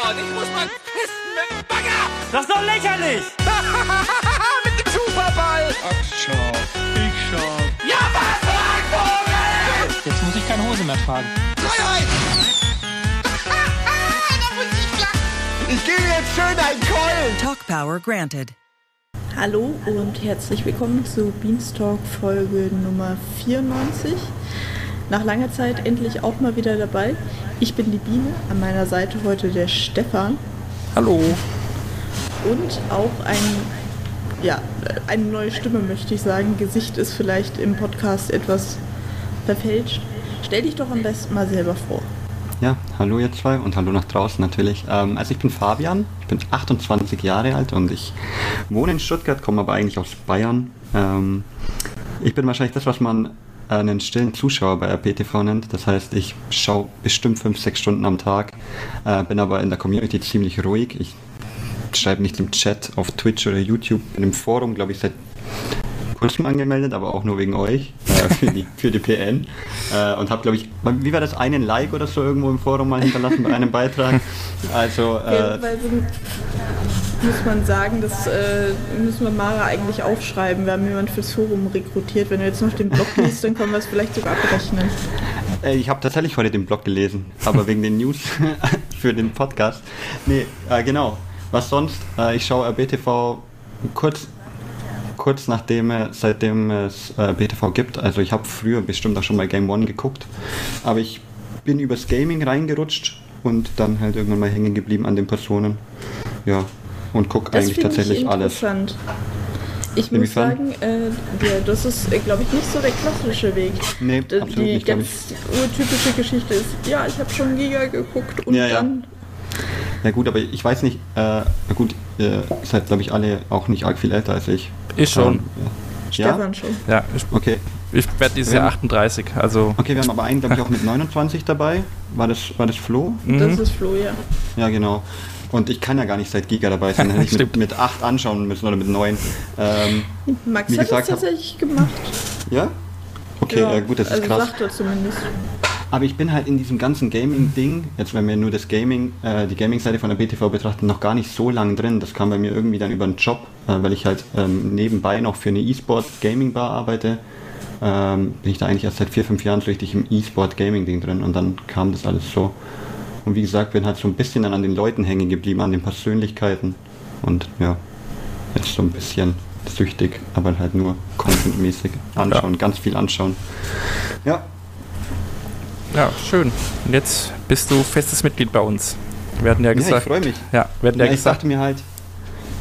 Gott, ich muss mal pissen mit dem Bagger! Das ist doch lächerlich! mit dem Superball! Ach, schau, ich schau. Ja, was, Vogel! Jetzt muss ich keine Hose mehr tragen. Freiheit! ich gebe jetzt schön einen Keulen! Talk Power granted. Hallo und herzlich willkommen zu Beanstalk Folge Nummer 94. Nach langer Zeit endlich auch mal wieder dabei. Ich bin die Biene, an meiner Seite heute der Stefan Hallo. und auch ein, ja, eine neue Stimme möchte ich sagen. Gesicht ist vielleicht im Podcast etwas verfälscht. Stell dich doch am besten mal selber vor. Ja, hallo ihr zwei und hallo nach draußen natürlich. Ähm, also ich bin Fabian, ich bin 28 Jahre alt und ich wohne in Stuttgart, komme aber eigentlich aus Bayern. Ähm, ich bin wahrscheinlich das, was man einen stillen Zuschauer bei RPTV nennt. Das heißt, ich schaue bestimmt 5, 6 Stunden am Tag, äh, bin aber in der Community ziemlich ruhig. Ich schreibe nicht im Chat auf Twitch oder YouTube, bin im Forum, glaube ich, seit kurzem angemeldet, aber auch nur wegen euch, äh, für, die, für die PN. Äh, und habe, glaube ich, wie war das, einen Like oder so irgendwo im Forum mal hinterlassen bei einem Beitrag. Also, äh, Fairerweise muss man sagen, das äh, müssen wir Mara eigentlich aufschreiben. Wir haben jemanden fürs Forum rekrutiert. Wenn du jetzt noch den Blog liest, dann können wir es vielleicht sogar abrechnen. Äh, Ich habe tatsächlich heute den Blog gelesen, aber wegen den News für den Podcast. Nee, äh, genau. Was sonst? Äh, ich schaue RBTV kurz, kurz nachdem, äh, seitdem es äh, BTV gibt. Also ich habe früher bestimmt auch schon mal Game One geguckt, aber ich bin übers Gaming reingerutscht und dann halt irgendwann mal hängen geblieben an den Personen. Ja, und gucke eigentlich tatsächlich ich alles. interessant. Ich muss sagen, äh, ja, das ist, glaube ich, nicht so der klassische Weg. Nee, D- absolut Die nicht, ganz urtypische Geschichte ist, ja, ich habe schon Giga geguckt und Ja, dann Ja gut, aber ich weiß nicht, äh, na gut, ihr seid glaube ich alle auch nicht arg viel älter als ich. Ich schon. Ähm, ja? Stefan schon. Ja, ich, Okay. ich werde dieses Jahr 38. Also, Okay, wir haben aber einen, glaube ich, auch mit 29 dabei. War das, war das Flo? Das mhm. ist Flo, ja. Ja, genau. Und ich kann ja gar nicht seit Giga dabei sein. Hätte ich mit, mit 8 anschauen müssen oder mit 9. Ähm, Max Wie hat es gesagt, hab- tatsächlich gemacht. ja? Okay, ja, gut, das ist also krass. sagt er zumindest. Aber ich bin halt in diesem ganzen Gaming-Ding, jetzt wenn wir nur das Gaming, äh, die Gaming-Seite von der BTV betrachten, noch gar nicht so lang drin. Das kam bei mir irgendwie dann über einen Job, äh, weil ich halt ähm, nebenbei noch für eine E-Sport-Gaming-Bar arbeite. Ähm, bin ich da eigentlich erst seit vier, fünf Jahren so richtig im E-Sport-Gaming-Ding drin und dann kam das alles so. Und wie gesagt, bin halt so ein bisschen dann an den Leuten hängen geblieben, an den Persönlichkeiten. Und ja, jetzt so ein bisschen süchtig, aber halt nur contentmäßig anschauen, ganz viel anschauen. Ja, ja, schön. Und jetzt bist du festes Mitglied bei uns. Wir hatten ja ja ich gesagt. freue mich. Ja, wir hatten Ja, ja, ich gesagt. dachte mir halt,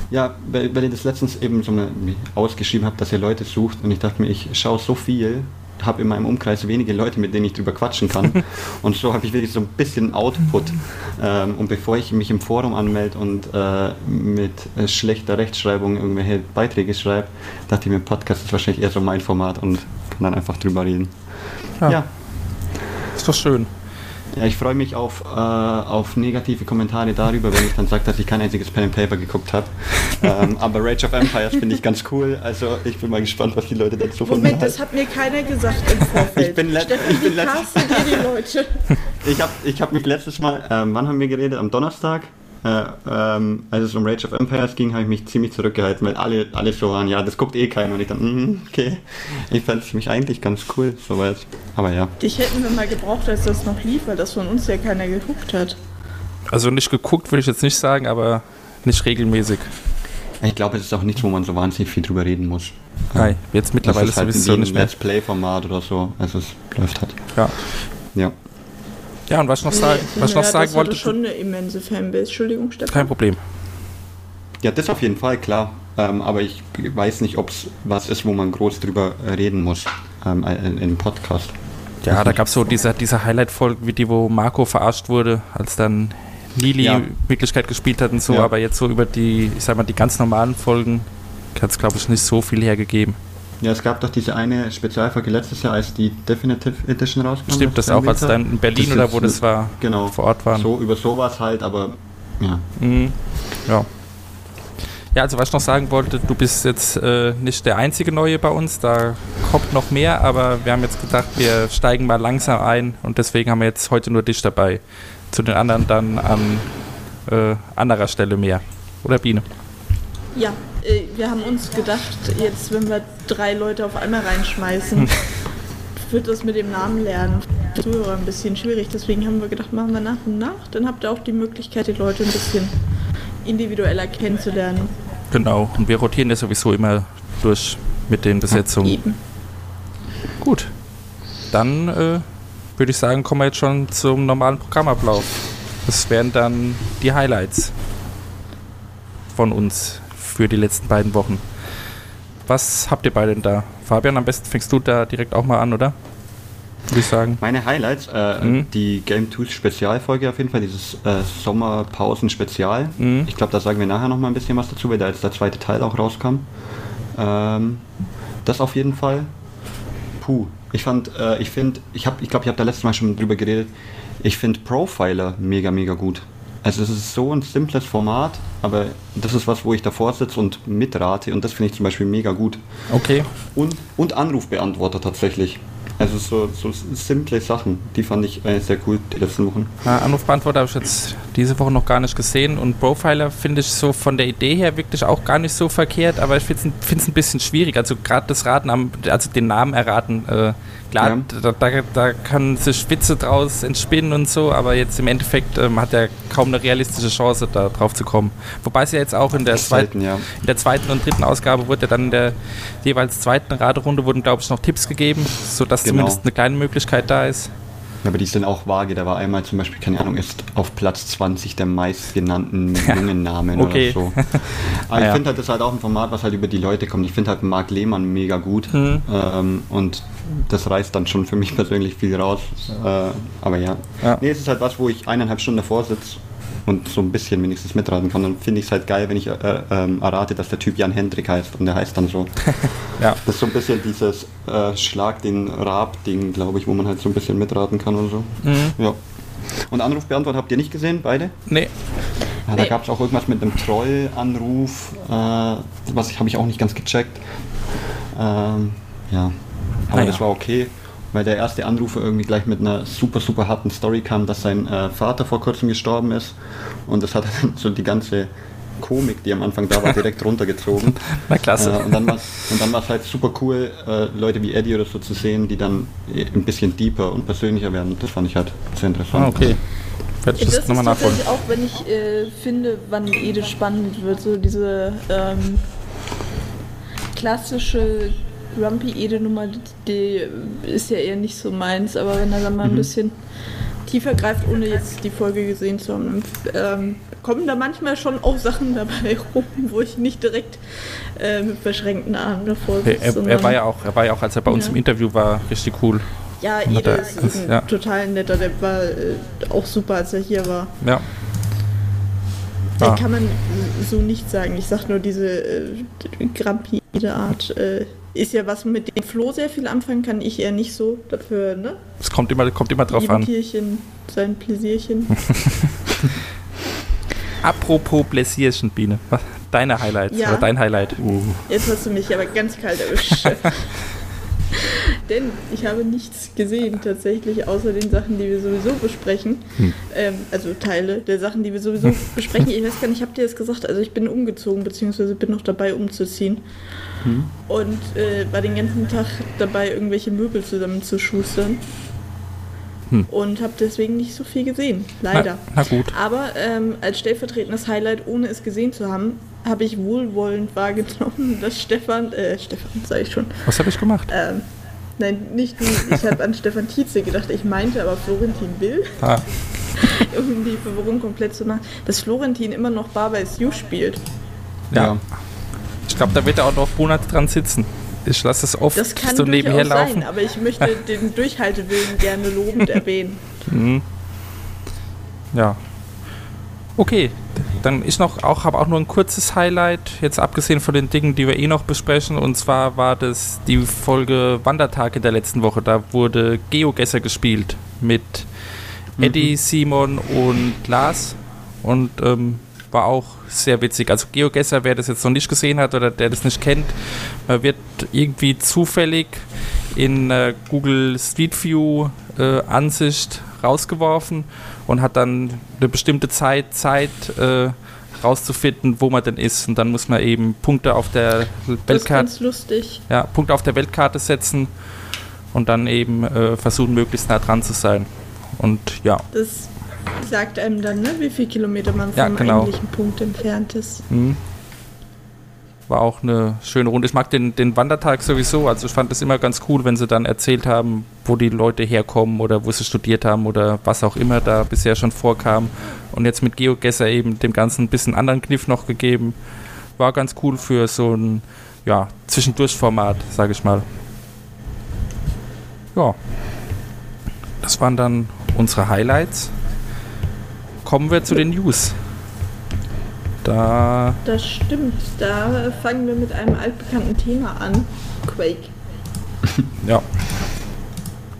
ja, weil, weil ihr das letztens eben so mal ausgeschrieben habt, dass ihr Leute sucht und ich dachte mir, ich schaue so viel, habe in meinem Umkreis wenige Leute, mit denen ich drüber quatschen kann und so habe ich wirklich so ein bisschen Output ähm, und bevor ich mich im Forum anmelde und äh, mit äh, schlechter Rechtschreibung irgendwelche Beiträge schreibe, dachte ich mir, Podcast ist wahrscheinlich eher so mein Format und kann dann einfach drüber reden. Ja. ja. Ist doch schön. Ja, ich freue mich auf, äh, auf negative Kommentare darüber, wenn ich dann sage, dass ich kein einziges Pen and Paper geguckt habe. ähm, aber Rage of Empires finde ich ganz cool. Also ich bin mal gespannt, was die Leute dazu von mir Moment, das hat mir keiner gesagt im Vorfeld. Ich bin let- Stefan, ich bin wie let- castet ihr die Leute? Ich habe ich hab mich letztes Mal, ähm, wann haben wir geredet? Am Donnerstag? Äh, ähm, als es um Rage of Empires ging, habe ich mich ziemlich zurückgehalten, weil alle, alle so waren, ja, das guckt eh keiner. Und ich dann, mm, okay, ich fand mich eigentlich ganz cool, soweit. Aber ja. Dich hätten wir mal gebraucht, als das noch lief, weil das von uns ja keiner geguckt hat. Also nicht geguckt, würde ich jetzt nicht sagen, aber nicht regelmäßig. Ich glaube, es ist auch nichts, wo man so wahnsinnig viel drüber reden muss. Nein, jetzt Das mittlerweile ist halt sowieso nicht mehr. Let's Play-Format oder so. Also es läuft halt. Ja. Ja. Ja, und was ich noch, sagen, was ich noch Ja, sagen wollte. schon eine immense Fanbase. Entschuldigung, Stefan. Kein Problem. Ja, das auf jeden Fall, klar. Ähm, aber ich weiß nicht, ob es was ist, wo man groß drüber äh, reden muss ähm, in, in einem Podcast. Ja, da gab es so diese, diese Highlight-Folgen, wie die, wo Marco verarscht wurde, als dann Lili Ja. Wirklichkeit gespielt hat und so, Ja. aber jetzt so über die, ich sag mal, die ganz normalen Folgen hat es, glaube ich, nicht so viel hergegeben. Ja, es gab doch diese eine Spezialfolge letztes Jahr, als die Definitive Edition rauskam. Stimmt, das auch, als dann in Berlin oder wo das war, Genau. vor Ort waren. So, über sowas halt, aber ja. Mhm. Ja. Ja, also was ich noch sagen wollte, du bist jetzt äh, nicht der einzige Neue bei uns, da kommt noch mehr, aber wir haben jetzt gedacht, wir steigen mal langsam ein und deswegen haben wir jetzt heute nur dich dabei. Zu den anderen dann an äh, anderer Stelle mehr. Oder Biene? Ja, wir haben uns gedacht, jetzt, wenn wir drei Leute auf einmal reinschmeißen, wird das mit dem Namen lernen Zuhörer ein bisschen schwierig. Deswegen haben wir gedacht, machen wir nach und nach. Dann habt ihr auch die Möglichkeit, die Leute ein bisschen individueller kennenzulernen. Genau. Und wir rotieren ja sowieso immer durch mit den Besetzungen. Eben. Gut. Dann äh, würde ich sagen, kommen wir jetzt schon zum normalen Programmablauf. Das wären dann die Highlights von uns für die letzten beiden Wochen. Was habt ihr beide denn da? Fabian, am besten fängst du da direkt auch mal an, oder? Würde ich sagen. Meine Highlights, äh, Mhm. die Game 2 Spezialfolge auf jeden Fall, dieses äh, Sommerpausen-Spezial. Mhm. Ich glaube, da sagen wir nachher noch mal ein bisschen was dazu, weil da jetzt der zweite Teil auch rauskam. Ähm, das auf jeden Fall. Puh, ich fand, äh, ich finde, ich habe, ich glaube, ich habe da letztes Mal schon drüber geredet. Ich finde Profiler mega, mega gut. Also es ist so ein simples Format, aber das ist was, wo ich davor sitze und mitrate und das finde ich zum Beispiel mega gut. Okay. Und, und Anrufbeantworter tatsächlich. Also so, so simple Sachen, die fand ich äh, sehr cool die letzten Wochen. Na, Anrufbeantworter habe ich jetzt diese Woche noch gar nicht gesehen und Profiler finde ich so von der Idee her wirklich auch gar nicht so verkehrt, aber ich finde es ein bisschen schwierig. Also gerade das Raten, am, also den Namen erraten, äh, klar, Ja. da, da, da kann sich Witze draus entspinnen und so, aber jetzt im Endeffekt ähm, hat er kaum eine realistische Chance, da drauf zu kommen. Wobei es ja jetzt auch in der zweiten ja. in der zweiten und dritten Ausgabe wurde ja dann in der jeweils zweiten Raterunde wurden, glaube ich, noch Tipps gegeben, sodass Genau. zumindest eine kleine Möglichkeit da ist. Aber die sind auch vage. Da war einmal zum Beispiel, keine Ahnung, ist auf Platz 20 der meistgenannten jungen Namen Okay. oder so. Aber Ja. ich finde halt, das ist halt auch ein Format, was halt über die Leute kommt. Ich finde halt Marc Lehmann mega gut. Mhm. Ähm, und das reißt dann schon für mich persönlich viel raus. Äh, aber ja. Ja. Nee, es ist halt was, wo ich eineinhalb Stunden davor sitze und so ein bisschen wenigstens mitraten kann. Dann finde ich es halt geil, wenn ich äh, ähm, errate, dass der Typ Jan Hendrik heißt. Und der heißt dann so. Ja. Das ist so ein bisschen dieses äh, Schlag den Rab-Ding, glaube ich, wo man halt so ein bisschen mitraten kann oder so. Mhm. Ja. Und Anrufbeantworter habt ihr nicht gesehen, beide? Nee, Ja, da Nee. gab es auch irgendwas mit einem Troll-Anruf, äh, was ich habe ich auch nicht ganz gecheckt. Ähm, ja, aber Naja. das war okay, weil der erste Anrufer irgendwie gleich mit einer super, super harten Story kam, dass sein äh, Vater vor kurzem gestorben ist und das hat dann so die ganze Komik, die am Anfang da war, direkt runtergezogen. na klasse. Äh, und dann war es halt super cool, äh, Leute wie Eddie oder so zu sehen, die dann äh, ein bisschen deeper und persönlicher werden. Das fand ich halt sehr interessant. Ah, okay. Werde ich Das das, ist nochmal nachholen. tatsächlich auch, wenn ich äh, finde, wann Ede spannend wird, so diese ähm, klassische Grumpy Ede-Nummer, die ist ja eher nicht so meins, aber wenn er dann mal ein Mhm. bisschen tiefer greift, ohne jetzt die Folge gesehen zu haben, ähm, kommen da manchmal schon auch Sachen dabei rum, wo ich nicht direkt äh, mit verschränkten Armen davor sitze. er, er, sondern- war ja auch, er war ja auch, als er bei uns Ja. im Interview war, richtig cool. ja, Ede er- ist ein ja. total netter, der war äh, auch super, als er hier war. Ja. Da Ah. kann man so nicht sagen. Ich sag nur, diese äh, grampide Art äh, ist ja was, mit dem Flo sehr viel anfangen kann. Ich eher nicht so. Dafür, ne? Es kommt immer, kommt immer drauf Jedem an. Tierchen sein Pläsierchen. Apropos Bläsierchen, Biene. Was- Deine Highlights Ja. oder dein Highlight. Jetzt hast du mich aber ganz kalt erwischt. Denn ich habe nichts gesehen tatsächlich, außer den Sachen, die wir sowieso besprechen. Hm. Ähm, also Teile der Sachen, die wir sowieso besprechen. Ich weiß gar nicht, habt ihr das gesagt? Also ich bin umgezogen, beziehungsweise bin noch dabei umzuziehen. Hm. Und äh, war den ganzen Tag dabei, irgendwelche Möbel zusammenzuschustern. Hm. Und habe deswegen nicht so viel gesehen, leider. Na, na gut. Aber ähm, als stellvertretendes Highlight, ohne es gesehen zu haben, habe ich wohlwollend wahrgenommen, dass Stefan, äh, Stefan, sage ich schon, Was habe ich gemacht? ähm, nein, nicht du, ich habe an Stefan Tietze gedacht, ich meinte aber Florentin Will, Ah, um die Verwirrung komplett zu machen, dass Florentin immer noch Barber is You spielt. ja. Ja. Ich glaube, da wird er auch noch Monate dran sitzen. Ich lasse es oft Das kann so nebenher laufen. sein, aber ich möchte den Durchhaltewillen gerne lobend erwähnen. Mhm. Ja. Okay, dann ich noch auch habe auch nur ein kurzes Highlight, jetzt abgesehen von den Dingen, die wir eh noch besprechen. Und zwar war das die Folge Wandertag in der letzten Woche. Da wurde Geogesser gespielt mit Eddie, Simon und Lars. Und ähm, war auch sehr witzig. Also Geogesser, wer das jetzt noch nicht gesehen hat oder der das nicht kennt, äh, wird irgendwie zufällig in äh, Google Street View äh, Ansicht rausgeworfen und hat dann eine bestimmte Zeit Zeit äh, rauszufinden, wo man denn ist. Und dann muss man eben Punkte auf der Weltkarte, ja, Punkte auf der Weltkarte setzen und dann eben äh, versuchen, möglichst nah dran zu sein. Und ja, Das sagt einem dann, ne, wie viele Kilometer man Ja, vom genau. eigentlichen Punkt entfernt ist. Mhm. War auch eine schöne Runde. Ich mag den, den Wandertag sowieso. Also ich fand es immer ganz cool, wenn sie dann erzählt haben, wo die Leute herkommen oder wo sie studiert haben oder was auch immer da bisher schon vorkam. Und jetzt mit GeoGesser eben dem Ganzen ein bisschen anderen Kniff noch gegeben. War ganz cool für so ein ja, Zwischendurchformat, sage ich mal. Ja. Das waren dann unsere Highlights. Kommen wir zu den News. Da Das stimmt. Da fangen wir mit einem altbekannten Thema an. Quake. Ja,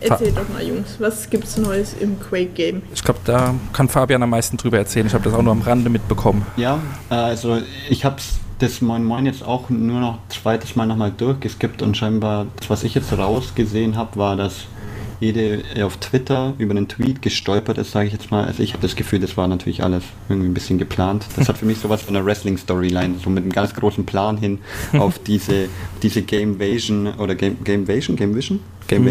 Erzählt doch mal, Jungs, was gibt's Neues im Quake-Game? ich glaube, da kann Fabian am meisten drüber erzählen. Ich habe das auch nur am Rande mitbekommen. Ja, also ich habe das Moin Moin jetzt auch nur noch zweites Mal nochmal durchgeskippt und scheinbar, das, was ich jetzt rausgesehen habe, war, dass jede auf Twitter über einen Tweet gestolpert ist, sage ich jetzt mal. Also ich habe das Gefühl, das war natürlich alles irgendwie ein bisschen geplant. Das hat für mich sowas von einer Wrestling-Storyline, so mit einem ganz großen Plan hin auf diese, diese Game Vision oder Game, Game Vision, Game Vision? Game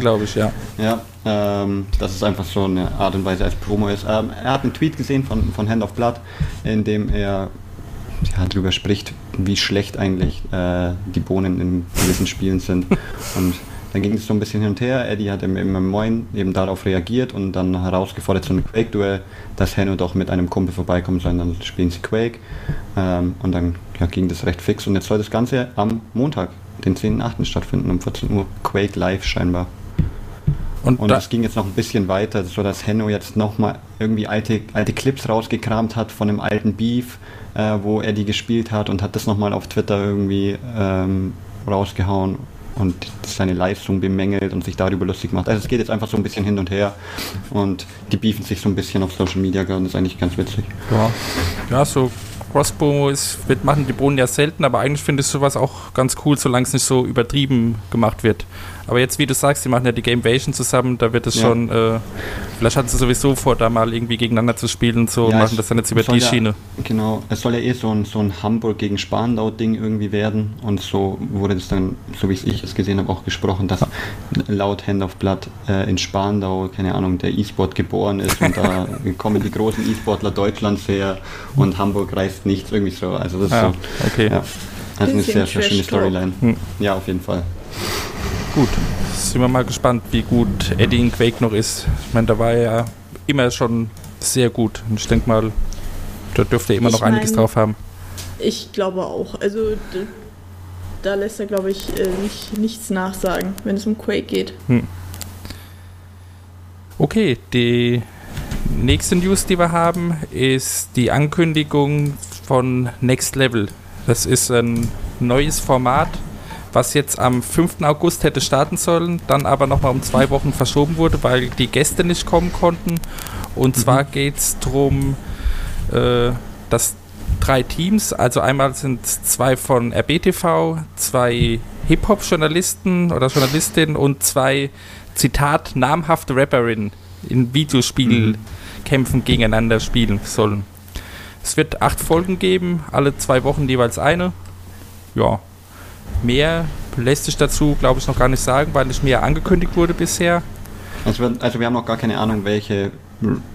glaube ich, ja. Ja, ähm, dass es einfach so eine Art und Weise als Promo ist. Ähm, er hat einen Tweet gesehen von, von Hand of Blood, in dem er ja, darüber spricht, wie schlecht eigentlich äh, die Bohnen in gewissen Spielen sind. Und dann ging es so ein bisschen hin und her. Eddie hat im, im Moin eben darauf reagiert und dann herausgefordert zu einem Quake-Duell, dass Henno doch mit einem Kumpel vorbeikommen soll, dann spielen sie Quake. Ähm, und dann ja, ging das recht fix. Und jetzt soll das Ganze am Montag, den 10.8. stattfinden, um 14 Uhr. Quake live scheinbar. Und, Und da, es ging jetzt noch ein bisschen weiter, so dass Henno jetzt nochmal irgendwie alte, alte Clips rausgekramt hat von einem alten Beef, äh, wo Eddie gespielt hat und hat das nochmal auf Twitter irgendwie ähm, rausgehauen und seine Leistung bemängelt und sich darüber lustig gemacht. Also es geht jetzt einfach so ein bisschen hin und her und die beefen sich so ein bisschen auf Social Media gerade und ist eigentlich ganz witzig. ja, ja, so Crossbow ist, wird machen die Bohnen ja selten, aber eigentlich finde ich sowas auch ganz cool, solange es nicht so übertrieben gemacht wird. Aber jetzt, wie du sagst, die machen ja die Gamevation zusammen, da wird es Ja. schon, äh, vielleicht hatten sie sowieso vor, da mal irgendwie gegeneinander zu spielen und so, Ja, machen es das dann jetzt über die ja- Schiene. Genau, es soll ja eh so ein, so ein Hamburg gegen Spandau-Ding irgendwie werden und so wurde das dann, so wie ich es gesehen habe, auch gesprochen, dass laut Hand of Blood äh, in Spandau, keine Ahnung, der E-Sport geboren ist und da kommen die großen E-Sportler Deutschlands her und Hamburg reißt nichts irgendwie so. Also das ist Ja, so, okay. ja, also eine sehr, sehr schöne. Storyline. Hm. Ja, auf jeden Fall. Gut, sind wir mal gespannt, wie gut Eddie in Quake noch ist. Ich meine, da war er ja immer schon sehr gut. Und ich denke mal, da dürfte er immer Ich noch einiges mein- drauf haben. Ich glaube auch. Also da lässt er, glaube ich, äh, nicht, nichts nachsagen, wenn es um Quake geht. Okay, die nächste News, die wir haben, ist die Ankündigung von Next Level. Das ist ein neues Format, was jetzt am 5. August hätte starten sollen, dann aber nochmal um zwei Wochen verschoben wurde, weil die Gäste nicht kommen konnten. Und zwar geht es darum, äh, dass drei Teams, also einmal sind zwei von RBTV, zwei Hip-Hop-Journalisten oder Journalistinnen und zwei, Zitat, namhafte Rapperinnen in Videospielkämpfen gegeneinander spielen sollen. Es wird acht Folgen geben, alle zwei Wochen jeweils eine. Ja, mehr lässt sich dazu, glaube ich, noch gar nicht sagen, weil nicht mehr angekündigt wurde bisher. Also wir, also wir haben noch gar keine Ahnung, welche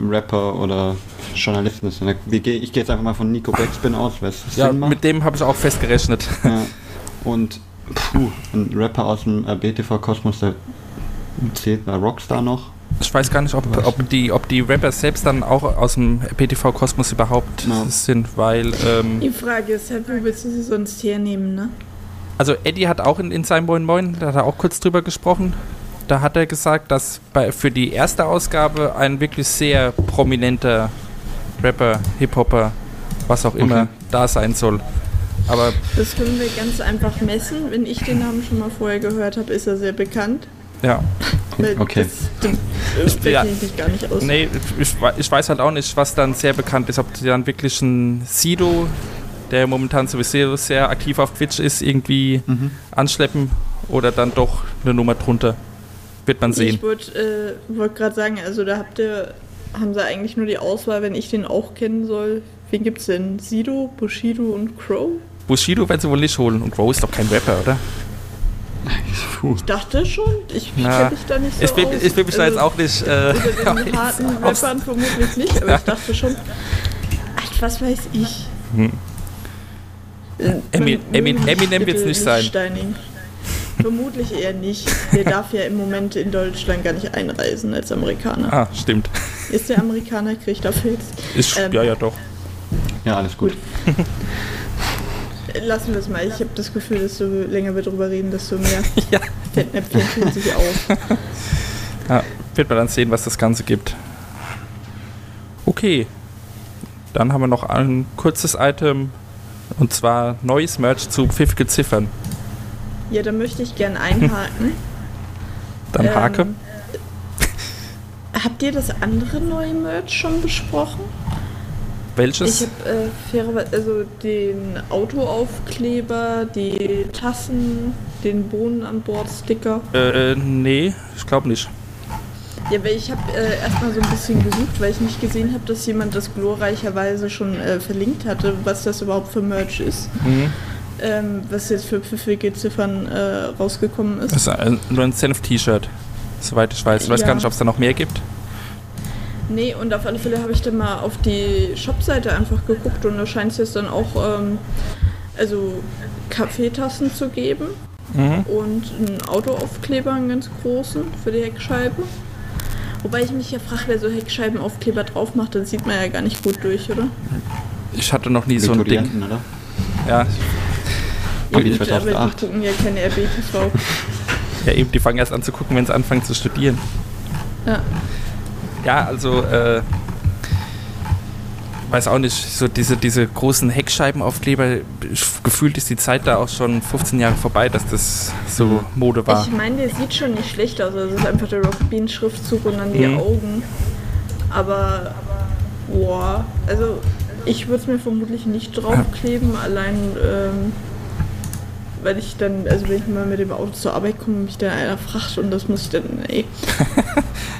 Rapper oder Journalisten das sind. Ich gehe jetzt einfach mal von Nico Backspin aus, weil es Ja, Sinn macht. mit dem habe ich auch festgerechnet. Ja. Und puh, ein Rapper aus dem BTV-Kosmos, der zählt bei Rockstar noch. Ich weiß gar nicht, ob, ob, die, ob die Rapper selbst dann auch aus dem PTV-Kosmos überhaupt Ja. sind, weil, ähm, Die Frage ist halt, wo willst du sie sonst hernehmen, ne? Also Eddie hat auch in, in seinem Moin Moin, da hat er auch kurz drüber gesprochen, da hat er gesagt, dass bei, für die erste Ausgabe ein wirklich sehr prominenter Rapper, Hip-Hopper, was auch immer, Okay. da sein soll. Aber Das können wir ganz einfach messen. Wenn ich den Namen schon mal vorher gehört habe, ist er sehr bekannt. ja, Okay. Das, das, ja. kenne ich gar nicht aus. nee, ich, ich weiß halt auch nicht, was dann sehr bekannt ist, ob die dann wirklich ein Sido, der momentan sowieso sehr aktiv auf Twitch ist, irgendwie Mhm. anschleppen oder dann doch eine Nummer drunter. Wird man sehen. Ich wollte äh, wollt gerade sagen, also da habt ihr, haben sie eigentlich nur die Auswahl, wenn ich den auch kennen soll. Wen gibt's denn? Sido, Bushido und Crow? Bushido werden sie wohl nicht holen. Und Crow ist doch kein Rapper, oder? Puh. Ich dachte schon. Ich kenne mich da nicht so Ich will, aus. ich will mich da jetzt Also, auch nicht. Äh, den harten Rappern vermutlich nicht, aber ich dachte schon. Ach, was weiß ich. Hm. Äh, Emi- man Emi- möge mich Eminem wird's bitte nicht sein. steinigen. Vermutlich eher nicht. Der darf ja im Moment in Deutschland gar nicht einreisen als Amerikaner. ah, stimmt. Ist der Amerikaner, kriegt dafür jetzt. Ist, Ähm, ja, ja, doch. Ja, alles gut. Lassen wir es mal. Ich habe das Gefühl, desto länger wir drüber reden, desto mehr Ja. Fettnäpfchen tun sich auf. Ja, wird man dann sehen, was das Ganze gibt. Okay. Dann haben wir noch ein kurzes Item. Und zwar neues Merch zu pfiffige Ziffern. Ja, da möchte ich gern einhaken. Dann Ähm, Hake. Habt ihr das andere neue Merch schon besprochen? Welches? Ich habe äh, fairerweise also den Autoaufkleber, die Tassen, den Bohnen an Bord Sticker. äh, nee, ich glaube nicht. Ja, weil ich habe äh, erstmal so ein bisschen gesucht, weil ich nicht gesehen habe, dass jemand das glorreicherweise schon äh, verlinkt hatte, was das überhaupt für Merch ist. Mhm. Ähm, was jetzt für pfiffige Ziffern äh, rausgekommen ist. Das ist ein, nur ein Senf-T-Shirt. Soweit ich weiß. Ich weiß Ja. gar nicht, ob es da noch mehr gibt. Nee, und auf alle Fälle habe ich dann mal auf die Shopseite einfach geguckt und da scheint es jetzt dann auch ähm, also Kaffeetassen zu geben Mhm. und einen Autoaufkleber, einen ganz großen für die Heckscheibe. Wobei ich mich ja frage, wer so Heckscheibenaufkleber drauf macht, dann sieht man ja gar nicht gut durch, oder? Ich hatte noch nie so ein Ding. Oder? Ja, Wie gut, aber 2008. die gucken ja keine RBTV. ja, eben, die fangen erst an zu gucken, wenn sie anfangen zu studieren. Ja. Ja, also, äh, weiß auch nicht, so diese, diese großen Heckscheibenaufkleber, gefühlt ist die Zeit da auch schon 15 Jahre vorbei, dass das so Mode war. Ich meine, der sieht schon nicht schlecht aus. Also es ist einfach der Rocket Bean Schriftzug und dann die Mhm. Augen. Aber, boah, also ich würde es mir vermutlich nicht draufkleben, allein ähm, weil ich dann, also wenn ich mal mit dem Auto zur Arbeit komme, mich dann einer fragt und das muss ich dann, ey.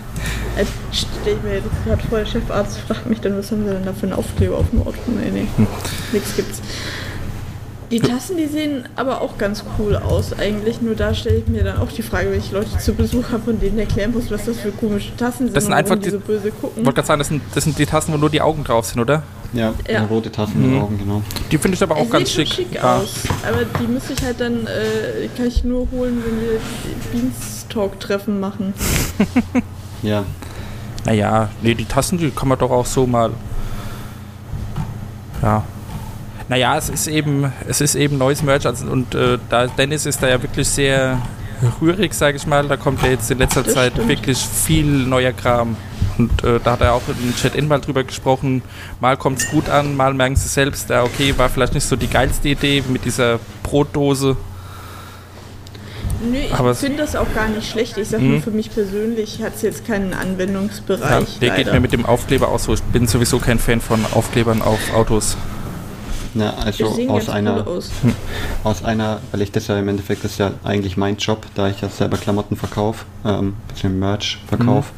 Also, stell ich mir jetzt gerade vor, der Chefarzt fragt mich dann, was haben sie denn da für einen Aufkleber auf dem Auto? Nee, nee, Hm. nichts gibt's. Die Tassen, die sehen aber auch ganz cool aus eigentlich. Nur da stelle ich mir dann auch die Frage, wenn ich Leute zu Besuch habe und denen erklären muss, was das für komische Tassen sind Das sind einfach die die- so böse Ich gucken. wollte gerade sagen, das sind, das sind die Tasten, wo nur die Augen drauf sind, oder? Ja, Ja. rote Tassen mit Mhm. Augen, genau. Die finde ich aber auch Es ganz sieht schick. schick Ja. aus, aber die müsste ich halt dann, äh, kann ich nur holen, wenn wir Beanstalk-Treffen machen. Ja, Naja, nee, die Tassen, die kann man doch auch so mal. Ja. Naja, es ist eben, es ist eben neues Merch also, und äh, da Dennis ist da ja wirklich sehr rührig, sage ich mal. Da kommt ja jetzt in letzter Das Zeit stimmt. wirklich viel neuer Kram. Und äh, da hat er auch im Chat in mal drüber gesprochen. Mal kommt es gut an, mal merken sie selbst, ja, okay, war vielleicht nicht so die geilste Idee mit dieser Brotdose. Nö, ich finde das auch gar nicht schlecht. Ich sag Mhm. nur für mich persönlich hat es jetzt keinen Ja, Anwendungsbereich. der geht leider. mir mit dem Aufkleber auch so. Ich bin sowieso kein Fan von Aufklebern auf Autos. ja Die also aus einer, cool aus. aus einer, weil ich das ja im Endeffekt, das ist ja eigentlich mein Job, da ich ja selber Klamotten verkaufe, ähm, bisschen Merch verkaufe,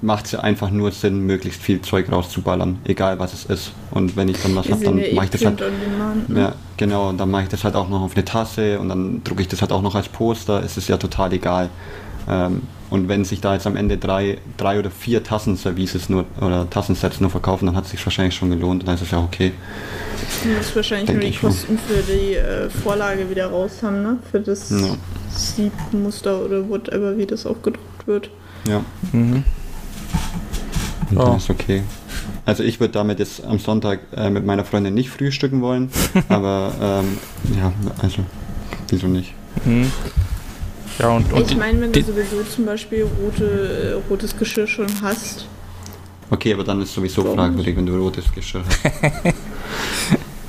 macht es ja einfach nur Sinn, möglichst viel Zeug rauszuballern, egal was es ist. Und wenn ich dann was habe, dann mache ich das halt. Ne? Ja, genau, und dann mache ich das halt auch noch auf eine Tasse und dann drucke ich das halt auch noch als Poster, es ist ja total egal. Ähm, und wenn sich da jetzt am Ende drei, drei oder vier Tassenservices nur oder Tassensets nur verkaufen, dann hat es sich wahrscheinlich schon gelohnt und dann ist es ja okay. Du musst wahrscheinlich Denk nur die. Kosten für die äh, Vorlage wieder raus haben, ne? Für das Ja. Siebmuster oder whatever, wie das auch gedruckt wird. Ja, Mhm. und Ja. dann ist okay. Also ich würde damit jetzt am Sonntag äh, mit meiner Freundin nicht frühstücken wollen, aber ähm, ja, also wieso nicht? Mhm. Ja, und, und ich meine, wenn du sowieso zum Beispiel rote, äh, rotes Geschirr schon hast, Okay, aber dann ist sowieso Warum fragwürdig, wenn du rotes Geschirr hast.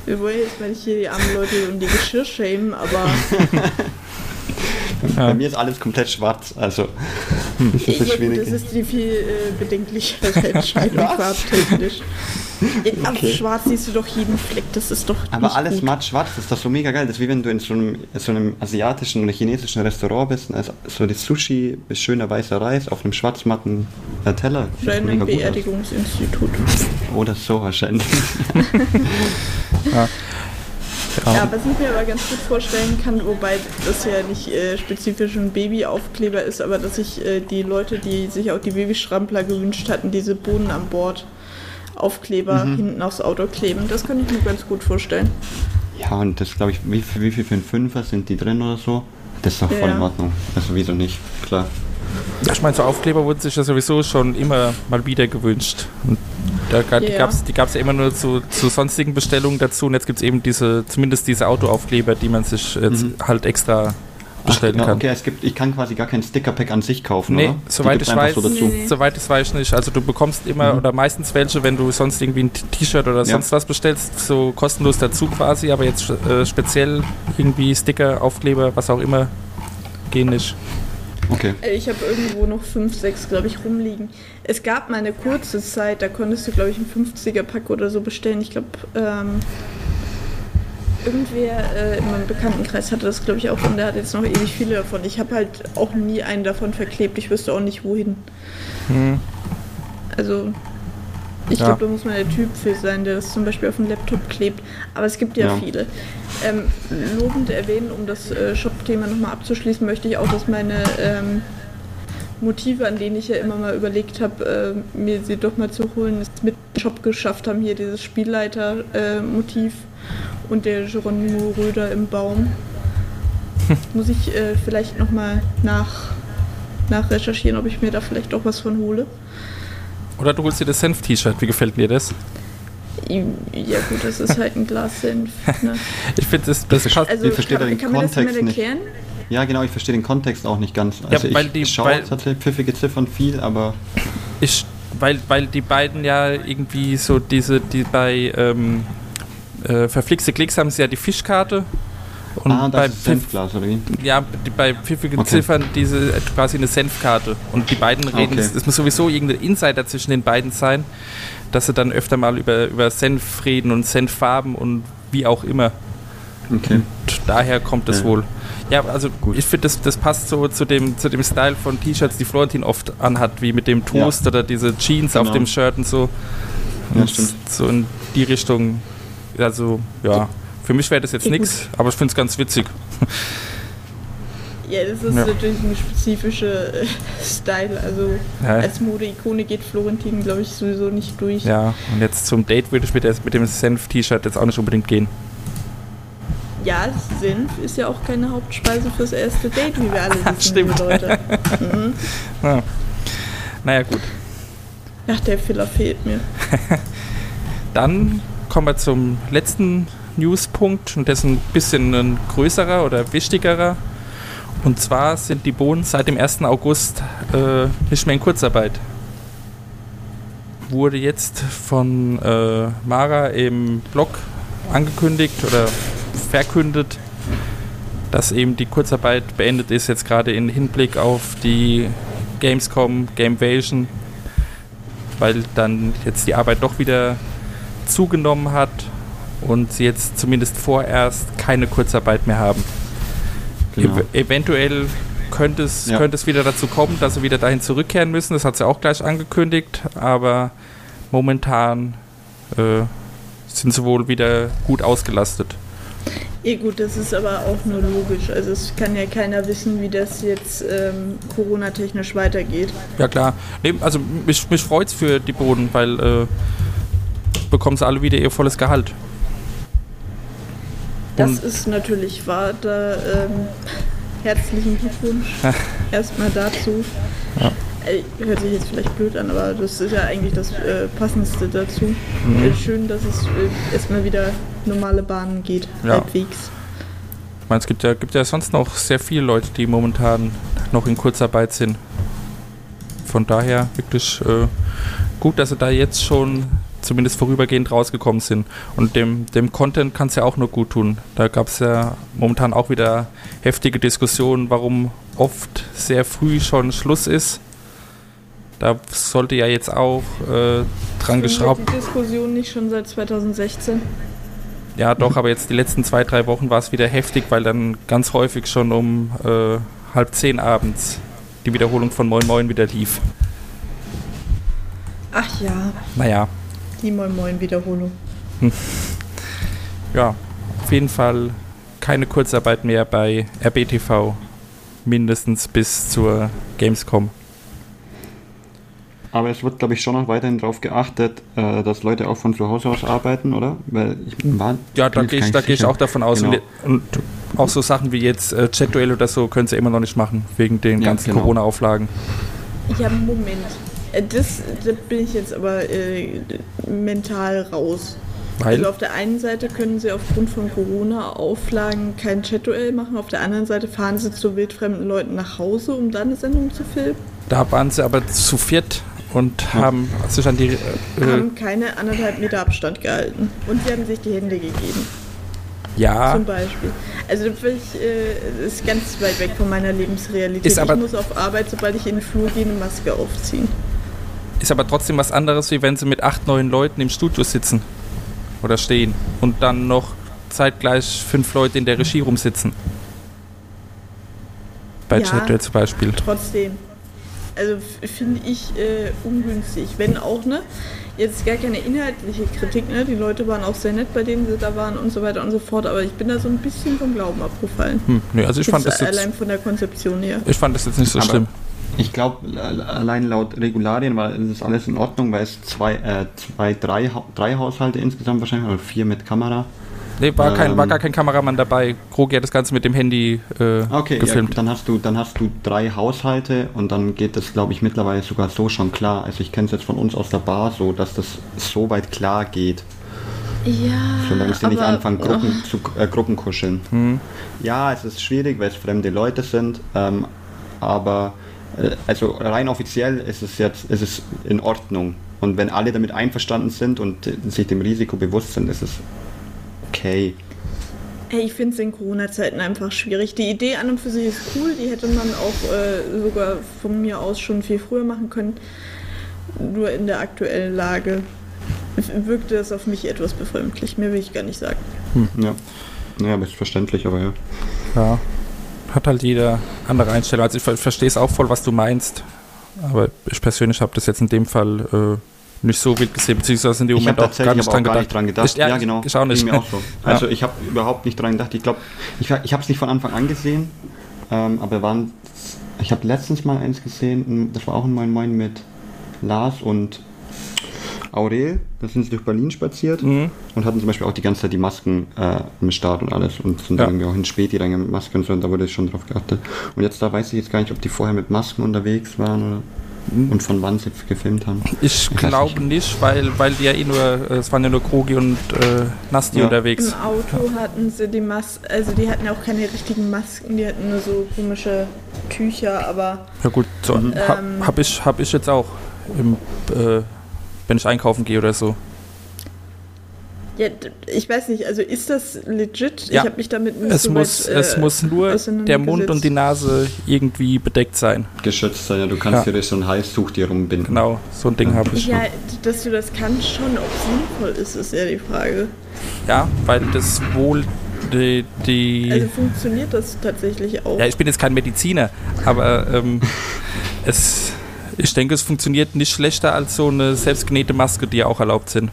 wir wollen jetzt mal nicht hier die armen Leute um die Geschirr schämen, aber Bei mir ist alles komplett schwarz, also das ist Ja, das gut, Schwierige. das ist die viel äh, bedenklichere Entscheidung farbtechnisch. In- Auf Okay. schwarz siehst du doch jeden Fleck, das ist doch Aber nicht alles gut. matt schwarz, das ist doch so mega geil. Das ist wie wenn du in so einem, in so einem asiatischen oder chinesischen Restaurant bist. Also so das Sushi ist schöner weißer Reis auf einem schwarzmatten äh, Teller. Aus. Beerdigungsinstitut. Oder so wahrscheinlich. Ja. Ja, was ich mir aber ganz gut vorstellen kann, wobei das ja nicht äh, spezifisch ein Babyaufkleber ist, aber dass sich äh, die Leute, die sich auch die Babystrampler gewünscht hatten, diese Bohnen an Bord Aufkleber Mhm. hinten aufs Auto kleben. Das kann ich mir ganz gut vorstellen. Ja, und das glaube ich, wie, viel- wie viel für einen Fünfer sind die drin oder so? Das ist doch voll Ja. in Ordnung. Also wieso nicht? Klar. Ja, ich meine, so Aufkleber wurden sich ja sowieso schon immer mal wieder gewünscht. Und da, ga- die Ja. gab es die gab's ja immer nur zu, zu sonstigen Bestellungen dazu. Und jetzt gibt es eben diese, zumindest diese Autoaufkleber, die man sich jetzt Mhm. halt extra bestellen ja, kann. okay, es gibt, ich kann quasi gar kein Sticker-Pack an sich kaufen, Nee, oder? Die soweit ich weiß, So dazu. Nee, soweit ich weiß nicht. Also du bekommst immer Mhm. oder meistens welche, wenn du sonst irgendwie ein T-Shirt oder Ja. sonst was bestellst, so kostenlos dazu quasi, aber jetzt äh, speziell irgendwie Sticker, Aufkleber, was auch immer, gehen nicht. Okay. Äh, Ich habe irgendwo noch 5, 6, glaube ich, rumliegen. Es gab mal eine kurze Zeit, da konntest du, glaube ich, ein 50er-Pack oder so bestellen. Ich glaube, ähm, irgendwer äh, in meinem Bekanntenkreis hatte das, glaube ich, auch und der hat jetzt noch ewig viele davon. Ich habe halt auch nie einen davon verklebt. Ich wüsste auch nicht, wohin. Hm. Also, ich Ja. glaube, da muss man der Typ für sein, der das zum Beispiel auf dem Laptop klebt. Aber es gibt ja, Ja. viele. Ähm, lobend erwähnen, um das äh, Shop-Thema nochmal abzuschließen, möchte ich auch, dass meine ähm, Motive, an denen ich ja immer mal überlegt habe, äh, mir sie doch mal zu holen, es mit Shop geschafft haben. Hier dieses Spielleiter-Motiv und der Geronimo Röder im Baum. Muss ich äh, vielleicht nochmal nach, nachrecherchieren, ob ich mir da vielleicht auch was von hole. Oder du holst dir das Senf-T-Shirt, wie gefällt dir das? Ja gut, das ist halt ein Glas Senf. Ne? Ich finde, das, das Ich passt. Also Ich verstehe kann, den kann man das Kontext nicht. Ja, genau, ich verstehe den Kontext auch nicht ganz. Also weil ich die- schaue weil- tatsächlich pfiffige Ziffern viel, aber Ich, weil, weil die beiden ja irgendwie so diese, die bei ähm, äh, verflixte Klicks haben sie ja die Fischkarte. Und ah, bei das ist Pfiff, Senfglas, oder wie? ja, bei pfiffigen Okay. Ziffern diese äh, quasi eine Senfkarte. Und die beiden reden, Okay. es muss sowieso irgendein Insider zwischen den beiden sein, dass sie dann öfter mal über, über Senf reden und Senffarben und wie auch immer. Okay. Und daher kommt es Ja. wohl. Ja, also Gut. ich finde, das, das passt so zu dem, zu dem Style von T-Shirts, die Florentin oft anhat, wie mit dem Ja. Toast oder diese Jeans auf Genau. dem Shirt und so. Ja, Und stimmt. So in die Richtung. Also, ja. Für mich wäre das jetzt nichts, aber ich finde es ganz witzig. Ja, das ist Ja. natürlich ein spezifischer äh, Style. Also Ja. als Modeikone geht Florentin, glaube ich, sowieso nicht durch. Ja, und jetzt zum Date würde ich mit, der, mit dem Senf-T-Shirt jetzt auch nicht unbedingt gehen. Ja, Senf ist ja auch keine Hauptspeise fürs erste Date, wie wir alle wissen, Stimmt. Leute. Mhm. Ja. Naja, gut. Ach, der Filler fehlt mir. Dann kommen wir zum letzten Newspunkt und das ist ein bisschen ein größerer oder wichtigerer. Und zwar sind die Bohnen seit dem 1. August äh, nicht mehr in Kurzarbeit. Wurde jetzt von äh, Mara im Blog angekündigt oder verkündet, dass eben die Kurzarbeit beendet ist, jetzt gerade in Hinblick auf die Gamescom, Gamevasion, weil dann jetzt die Arbeit doch wieder zugenommen hat und sie jetzt zumindest vorerst keine Kurzarbeit mehr haben. Genau. Ev eventuell könnte es, Ja. könnte es wieder dazu kommen, dass sie wieder dahin zurückkehren müssen. Das hat sie auch gleich angekündigt, aber momentan äh, sind sie wohl wieder gut ausgelastet. Eh gut, das ist aber auch nur logisch. Also es kann ja keiner wissen, wie das jetzt ähm, Corona-technisch weitergeht. Ja klar. Nee, also mich, mich freut es für die Boden, weil äh, bekommen sie alle wieder ihr volles Gehalt. Das Und- ist natürlich wahr. Da, ähm, herzlichen Glückwunsch erstmal dazu. Ja. Äh, Hört sich jetzt vielleicht blöd an, aber das ist ja eigentlich das äh, Passendste dazu. Mhm. Äh, schön, dass es äh, erstmal wieder normale Bahnen geht, Ja. halbwegs. Ich meine, es gibt ja, gibt ja sonst noch sehr viele Leute, die momentan noch in Kurzarbeit sind. Von daher wirklich äh, gut, dass sie da jetzt schon zumindest vorübergehend rausgekommen sind. Und dem, dem Content kann es ja auch nur gut tun. Da gab es ja momentan auch wieder heftige Diskussionen, warum oft sehr früh schon Schluss ist. Da sollte ja jetzt auch äh, dran geschraubt. Die Diskussion nicht schon seit 2016. Ja, doch, aber jetzt die letzten zwei, drei Wochen war es wieder heftig, weil dann ganz häufig schon um äh, halb zehn abends die Wiederholung von Moin Moin wieder lief. Ach ja, Naja, die Moin Moin Wiederholung. ja, auf jeden Fall keine Kurzarbeit mehr bei RBTV. Mindestens bis zur Gamescom. Aber es wird, glaube ich, schon noch weiterhin darauf geachtet, äh, dass Leute auch von zu Hause aus arbeiten, oder? Weil ich war, Ja, da gehe ich, da geh ich auch davon aus. Genau. Und, und auch so Sachen wie jetzt äh, Chat-Duell oder so können sie immer noch nicht machen, wegen den Ja, ganzen genau. Corona-Auflagen. Ja, Moment. Äh, Das, da bin ich jetzt aber äh, mental raus. Weil, Also auf der einen Seite können sie aufgrund von Corona-Auflagen kein Chat-Duell machen, auf der anderen Seite fahren sie zu wildfremden Leuten nach Hause, um dann eine Sendung zu filmen. da waren sie aber zu viert und haben sich an die. Äh, haben keine anderthalb Meter Abstand gehalten. Und sie haben sich die Hände gegeben, ja, zum Beispiel. Also das ich, äh, ist ganz weit weg von meiner Lebensrealität. Ist aber- ich muss auf Arbeit, sobald ich in den Flur gehe, eine Maske aufziehen. Ist aber trotzdem was anderes, wie wenn sie mit acht, neun Leuten im Studio sitzen oder stehen und dann noch zeitgleich fünf Leute in der Regie rumsitzen. Bei Ja. Chat-Duell zum Beispiel. Trotzdem. Also finde ich äh, ungünstig. Wenn auch, ne? Jetzt gar keine inhaltliche Kritik, ne? Die Leute waren auch sehr nett, bei denen sie da waren und so weiter und so fort. Aber ich bin da so ein bisschen vom Glauben abgefallen. Hm, nee, also ich fand, das Jetzt jetzt, allein von der Konzeption her. ich fand das jetzt nicht so Aber schlimm. Ich glaube, allein laut Regularien war es ist alles in Ordnung, weil es zwei, äh, zwei drei, drei Haushalte insgesamt wahrscheinlich oder vier mit Kamera. Nee, war, kein, war ähm, gar kein Kameramann dabei. Krogi hat das Ganze mit dem Handy äh, Okay, ja, gefilmt. gut, dann hast du dann hast du drei Haushalte und dann geht das, glaube ich, mittlerweile sogar so schon klar. Also ich kenne es jetzt von uns aus der Bar so, dass das so weit klar geht, Ja. solange sie nicht anfangen, Gruppen zu äh, Gruppenkuscheln. Hm. Ja, es ist schwierig, weil es fremde Leute sind, ähm, aber also rein offiziell ist es jetzt ist es in Ordnung. Und wenn alle damit einverstanden sind und äh, sich dem Risiko bewusst sind, ist es okay. Hey, ich finde es in Corona-Zeiten einfach schwierig. Die Idee an und für sich ist cool, die hätte man auch äh, sogar von mir aus schon viel früher machen können. Nur in der aktuellen Lage wirkte das auf mich etwas befremdlich. Mehr will ich gar nicht sagen. Ja. Naja, aber ist verständlich, aber ja. Ja. Hat halt jeder andere Einstellung. Also ich ver verstehe es auch voll, was du meinst. Aber ich persönlich habe das jetzt in dem Fall äh, nicht so wild gesehen, beziehungsweise in dem Ich Moment auch gar nicht dran gar gedacht. nicht dran gedacht. Ich- ja, ja, genau. ich auch nicht. Mir auch so. Also ich habe überhaupt nicht dran gedacht. Ich glaube, ich, ich habe es nicht von Anfang an gesehen, ähm, aber waren, ich habe letztens mal eins gesehen, das war auch ein Moin Moin mit Lars und Aurel. Da sind sie durch Berlin spaziert Mhm. und hatten zum Beispiel auch die ganze Zeit die Masken äh, im Start und alles und sind Ja. irgendwie auch in Späti dann mit Masken und so und da wurde schon drauf geachtet. Und jetzt da weiß ich jetzt gar nicht, ob die vorher mit Masken unterwegs waren oder und von wann sie gefilmt haben. Ich weiß glaube nicht, weil, weil die ja eh nur, äh, es waren ja nur Krogi und äh, Nasti Ja. unterwegs. Im Auto hatten sie die Masken, also die hatten auch keine richtigen Masken, die hatten nur so komische Tücher, aber Ja gut, so, Mhm. Ähm. habe ich, hab ich jetzt auch, im, äh, wenn ich einkaufen gehe oder so. ja, ich weiß nicht, also ist das legit? Ja. Ich habe mich damit nicht Es, so muss, weit, äh, es muss nur der Mund und die Nase irgendwie bedeckt sein. Geschützt sein, ja, du kannst Ja. dir so ein Halstuch dir rumbinden. Genau, so ein Ding habe ich. Ja, dass du das kannst schon, ob es sinnvoll ist, ist ja die Frage. Ja, weil das wohl die. die Also funktioniert das tatsächlich auch? ja, ich bin jetzt kein Mediziner, aber ähm, es, ich denke, es funktioniert nicht schlechter als so eine selbstgenähte Maske, die ja auch erlaubt sind.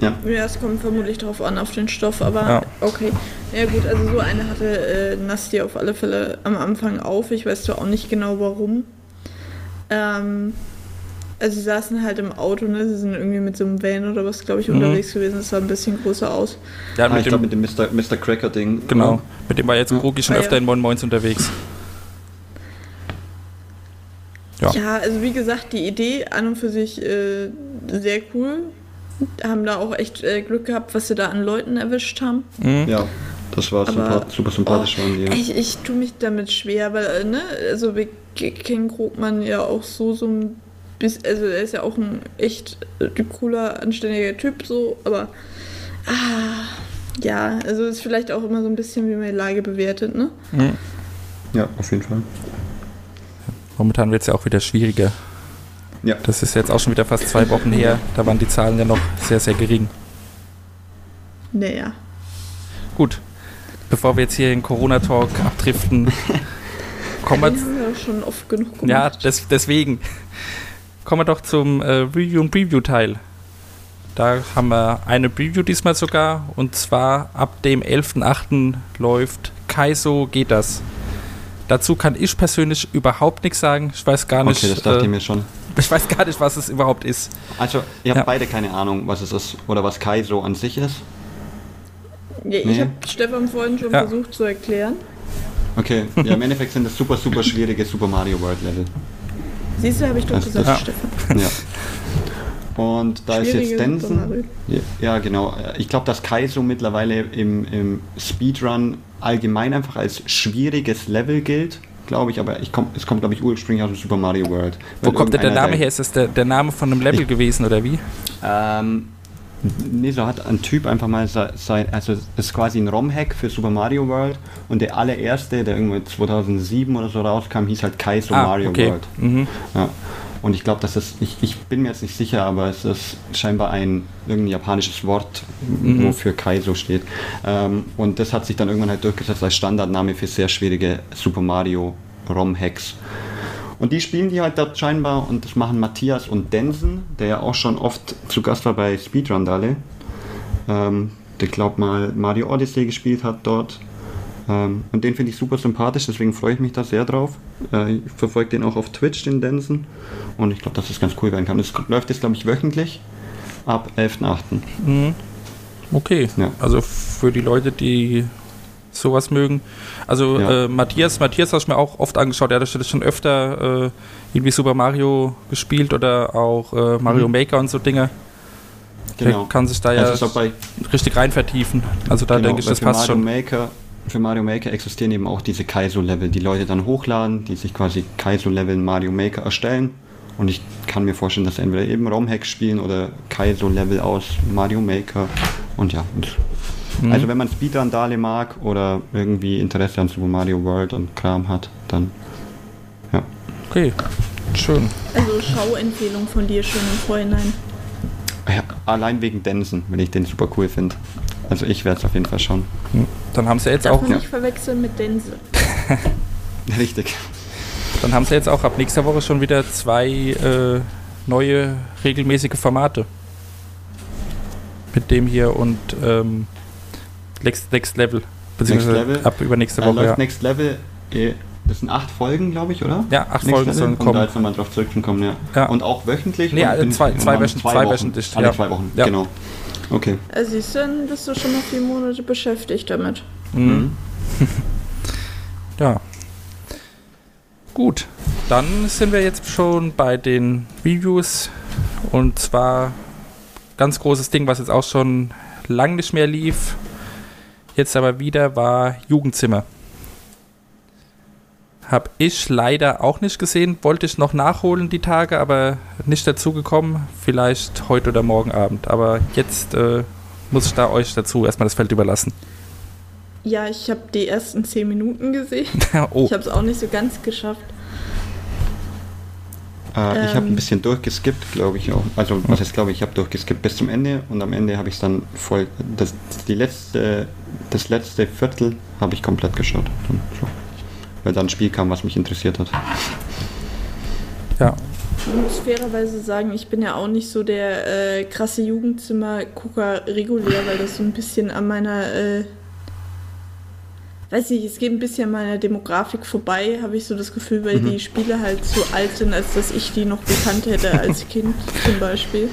Ja. Ja, es kommt vermutlich drauf an, auf den Stoff, aber Ja. okay. Ja gut, also so eine hatte äh, Nasti auf alle Fälle am Anfang auf. Ich weiß zwar auch nicht genau warum. Ähm, also sie saßen halt im Auto, ne? Sie sind irgendwie mit so einem Van oder was, glaube ich, Mhm. unterwegs gewesen. Das sah ein bisschen größer aus. Ja, Ah, mit ich dem, glaube mit dem Mr. Mr. Cracker-Ding. genau, mit dem war jetzt Ja. Krogi schon Ah, öfter ja. in Moin Moins unterwegs. Ja. Ja. also wie gesagt, die Idee an und für sich äh, sehr cool. Haben da auch echt äh, Glück gehabt, was sie da an Leuten erwischt haben. Mhm. Ja, das war Aber- sympa super sympathisch Oh, waren die. Ja. Ich, ich tue mich damit schwer, weil, äh, ne, also wir kennen Grobmann ja auch so, so ein bis, also er ist ja auch ein echt äh, cooler, anständiger Typ, so, aber ah, ja, also ist vielleicht auch immer so ein bisschen, wie man die Lage bewertet, ne? Ja, auf jeden Fall. Momentan wird es ja auch wieder schwieriger. Ja. Das ist jetzt auch schon wieder fast zwei Wochen her. Da waren die Zahlen ja noch sehr, sehr gering. Naja. Gut. Bevor wir jetzt hier in Corona-Talk abdriften, kommen wir haben wir ja schon oft genug gemacht. Ja, des, deswegen. Kommen wir doch zum äh, Review- und Preview-Teil. Da haben wir eine Preview diesmal sogar. Und zwar ab dem 11.08. läuft Kaiso geht das. Dazu kann ich persönlich überhaupt nichts sagen. Ich weiß gar nicht, Okay, das dachte äh, ich mir schon. ich weiß gar nicht, was es überhaupt ist. Also, ihr habt Ja. beide keine Ahnung, was es ist oder was Kaizo an sich ist. Ja, ich Nee. habe Stefan vorhin schon Ja. versucht zu erklären. Okay, ja, im Endeffekt sind das super, super schwierige Super Mario World Level. Siehst du, habe ich doch Das- gesagt, ja. Stefan. Ja. Und da ist jetzt Denson. Ja, genau. Ich glaube, dass Kaizo mittlerweile im, im Speedrun allgemein einfach als schwieriges Level gilt, glaube ich, aber ich komm, es kommt, glaube ich, ursprünglich aus dem Super Mario World. Wo kommt denn der Name her? Ist das der, der Name von einem Level Ich- gewesen oder wie? Ähm, nee, so hat ein Typ einfach mal se- sein, also das ist quasi ein ROM-Hack für Super Mario World und der allererste, der irgendwo 2007 oder so rauskam, hieß halt Kaizo Mario Ah, okay. World. Mhm. Ja. Und ich glaube, das ist, ich, ich bin mir jetzt nicht sicher, aber es ist scheinbar ein irgendein japanisches Wort, Mhm. wofür Kaizo steht. Ähm, und das hat sich dann irgendwann halt durchgesetzt als Standardname für sehr schwierige Super Mario ROM-Hacks. Und die spielen die halt dort scheinbar und das machen Matthias und Densen, der ja auch schon oft zu Gast war bei Speedrun Dalle. Ähm, der glaubt mal Mario Odyssey gespielt hat dort. Ähm, und den finde ich super sympathisch, deswegen freue ich mich da sehr drauf. Äh, ich verfolge den auch auf Twitch, den Densen. Und ich glaube, dass das ganz cool werden kann. Das läuft jetzt, glaube ich, wöchentlich ab 11.8. Mhm. Okay, Ja. also für die Leute, die sowas mögen. Also Ja. äh, Matthias, Matthias habe ich mir auch oft angeschaut. Er hat das schon öfter äh, irgendwie Super Mario gespielt oder auch äh, Mario Mhm. Maker und so Dinge. Genau. Der kann sich da ja Also auch bei, richtig rein vertiefen. Also da genau, denke ich, das passt Mario schon. Maker, für Mario Maker existieren eben auch diese Kaizo-Level, die Leute dann hochladen, die sich quasi Kaizo-Level in Mario Maker erstellen. Und ich kann mir vorstellen, dass sie entweder eben ROM-Hacks spielen oder Kaizo-Level aus Mario Maker. Und ja, und Mhm. also wenn man Speedrun-Dale mag oder irgendwie Interesse an Super Mario World und Kram hat, dann ja. Okay, schön. Also Schauempfehlung von dir schon im Vorhinein. ja allein wegen Densen, wenn ich den super cool finde. Also ich werde es auf jeden Fall schauen. Dann haben sie jetzt Darf auch, man ja. nicht verwechseln mit Dense. Richtig. dann haben sie jetzt auch ab nächster Woche schon wieder zwei äh, neue regelmäßige Formate. Mit dem hier und ähm, Next, Next Level. Beziehungsweise Level. ab übernächste Äh, Woche. läuft Ja. Next Level, eh, das sind acht Folgen, glaube ich, oder? ja, acht Next Folgen Level, sollen Um da kommen. jetzt nochmal drauf zurückzukommen, ja. Ja. Und auch wöchentlich? Nee, Und äh, in- zwei- zwei zwei Wochen. wöchentlich, Alle ja. zwei Wochen, Ja. genau. Okay. Also siehst du, dann bist du schon noch vier Monate beschäftigt damit. Mhm. ja. Gut, dann sind wir jetzt schon bei den Reviews. Und zwar ganz großes Ding, was jetzt auch schon lang nicht mehr lief. Jetzt aber wieder war Jugendzimmer. Hab ich leider auch nicht gesehen. Wollte ich noch nachholen die Tage, aber nicht dazu gekommen. Vielleicht heute oder morgen Abend. Aber jetzt äh, muss ich da euch dazu erstmal das Feld überlassen. Ja, ich habe die ersten zehn Minuten gesehen. oh. Ich habe es auch nicht so ganz geschafft. Äh, ich habe Ähm. ein bisschen durchgeskippt, glaube ich auch. Also, was heißt, glaube ich, ich habe durchgeskippt bis zum Ende und am Ende habe ich es dann voll. Das, die letzte, das letzte Viertel habe ich komplett geschaut. Dann, so. Weil dann ein Spiel kam, was mich interessiert hat. Ja, Ich muss fairerweise sagen, ich bin ja auch nicht so der äh, krasse Jugendzimmer-Gucker regulär, weil das so ein bisschen an meiner, äh, weiß nicht, es geht ein bisschen an meiner Demografik vorbei, habe ich so das Gefühl, weil Mhm. die Spiele halt so alt sind, als dass ich die noch gekannt hätte als Kind zum Beispiel.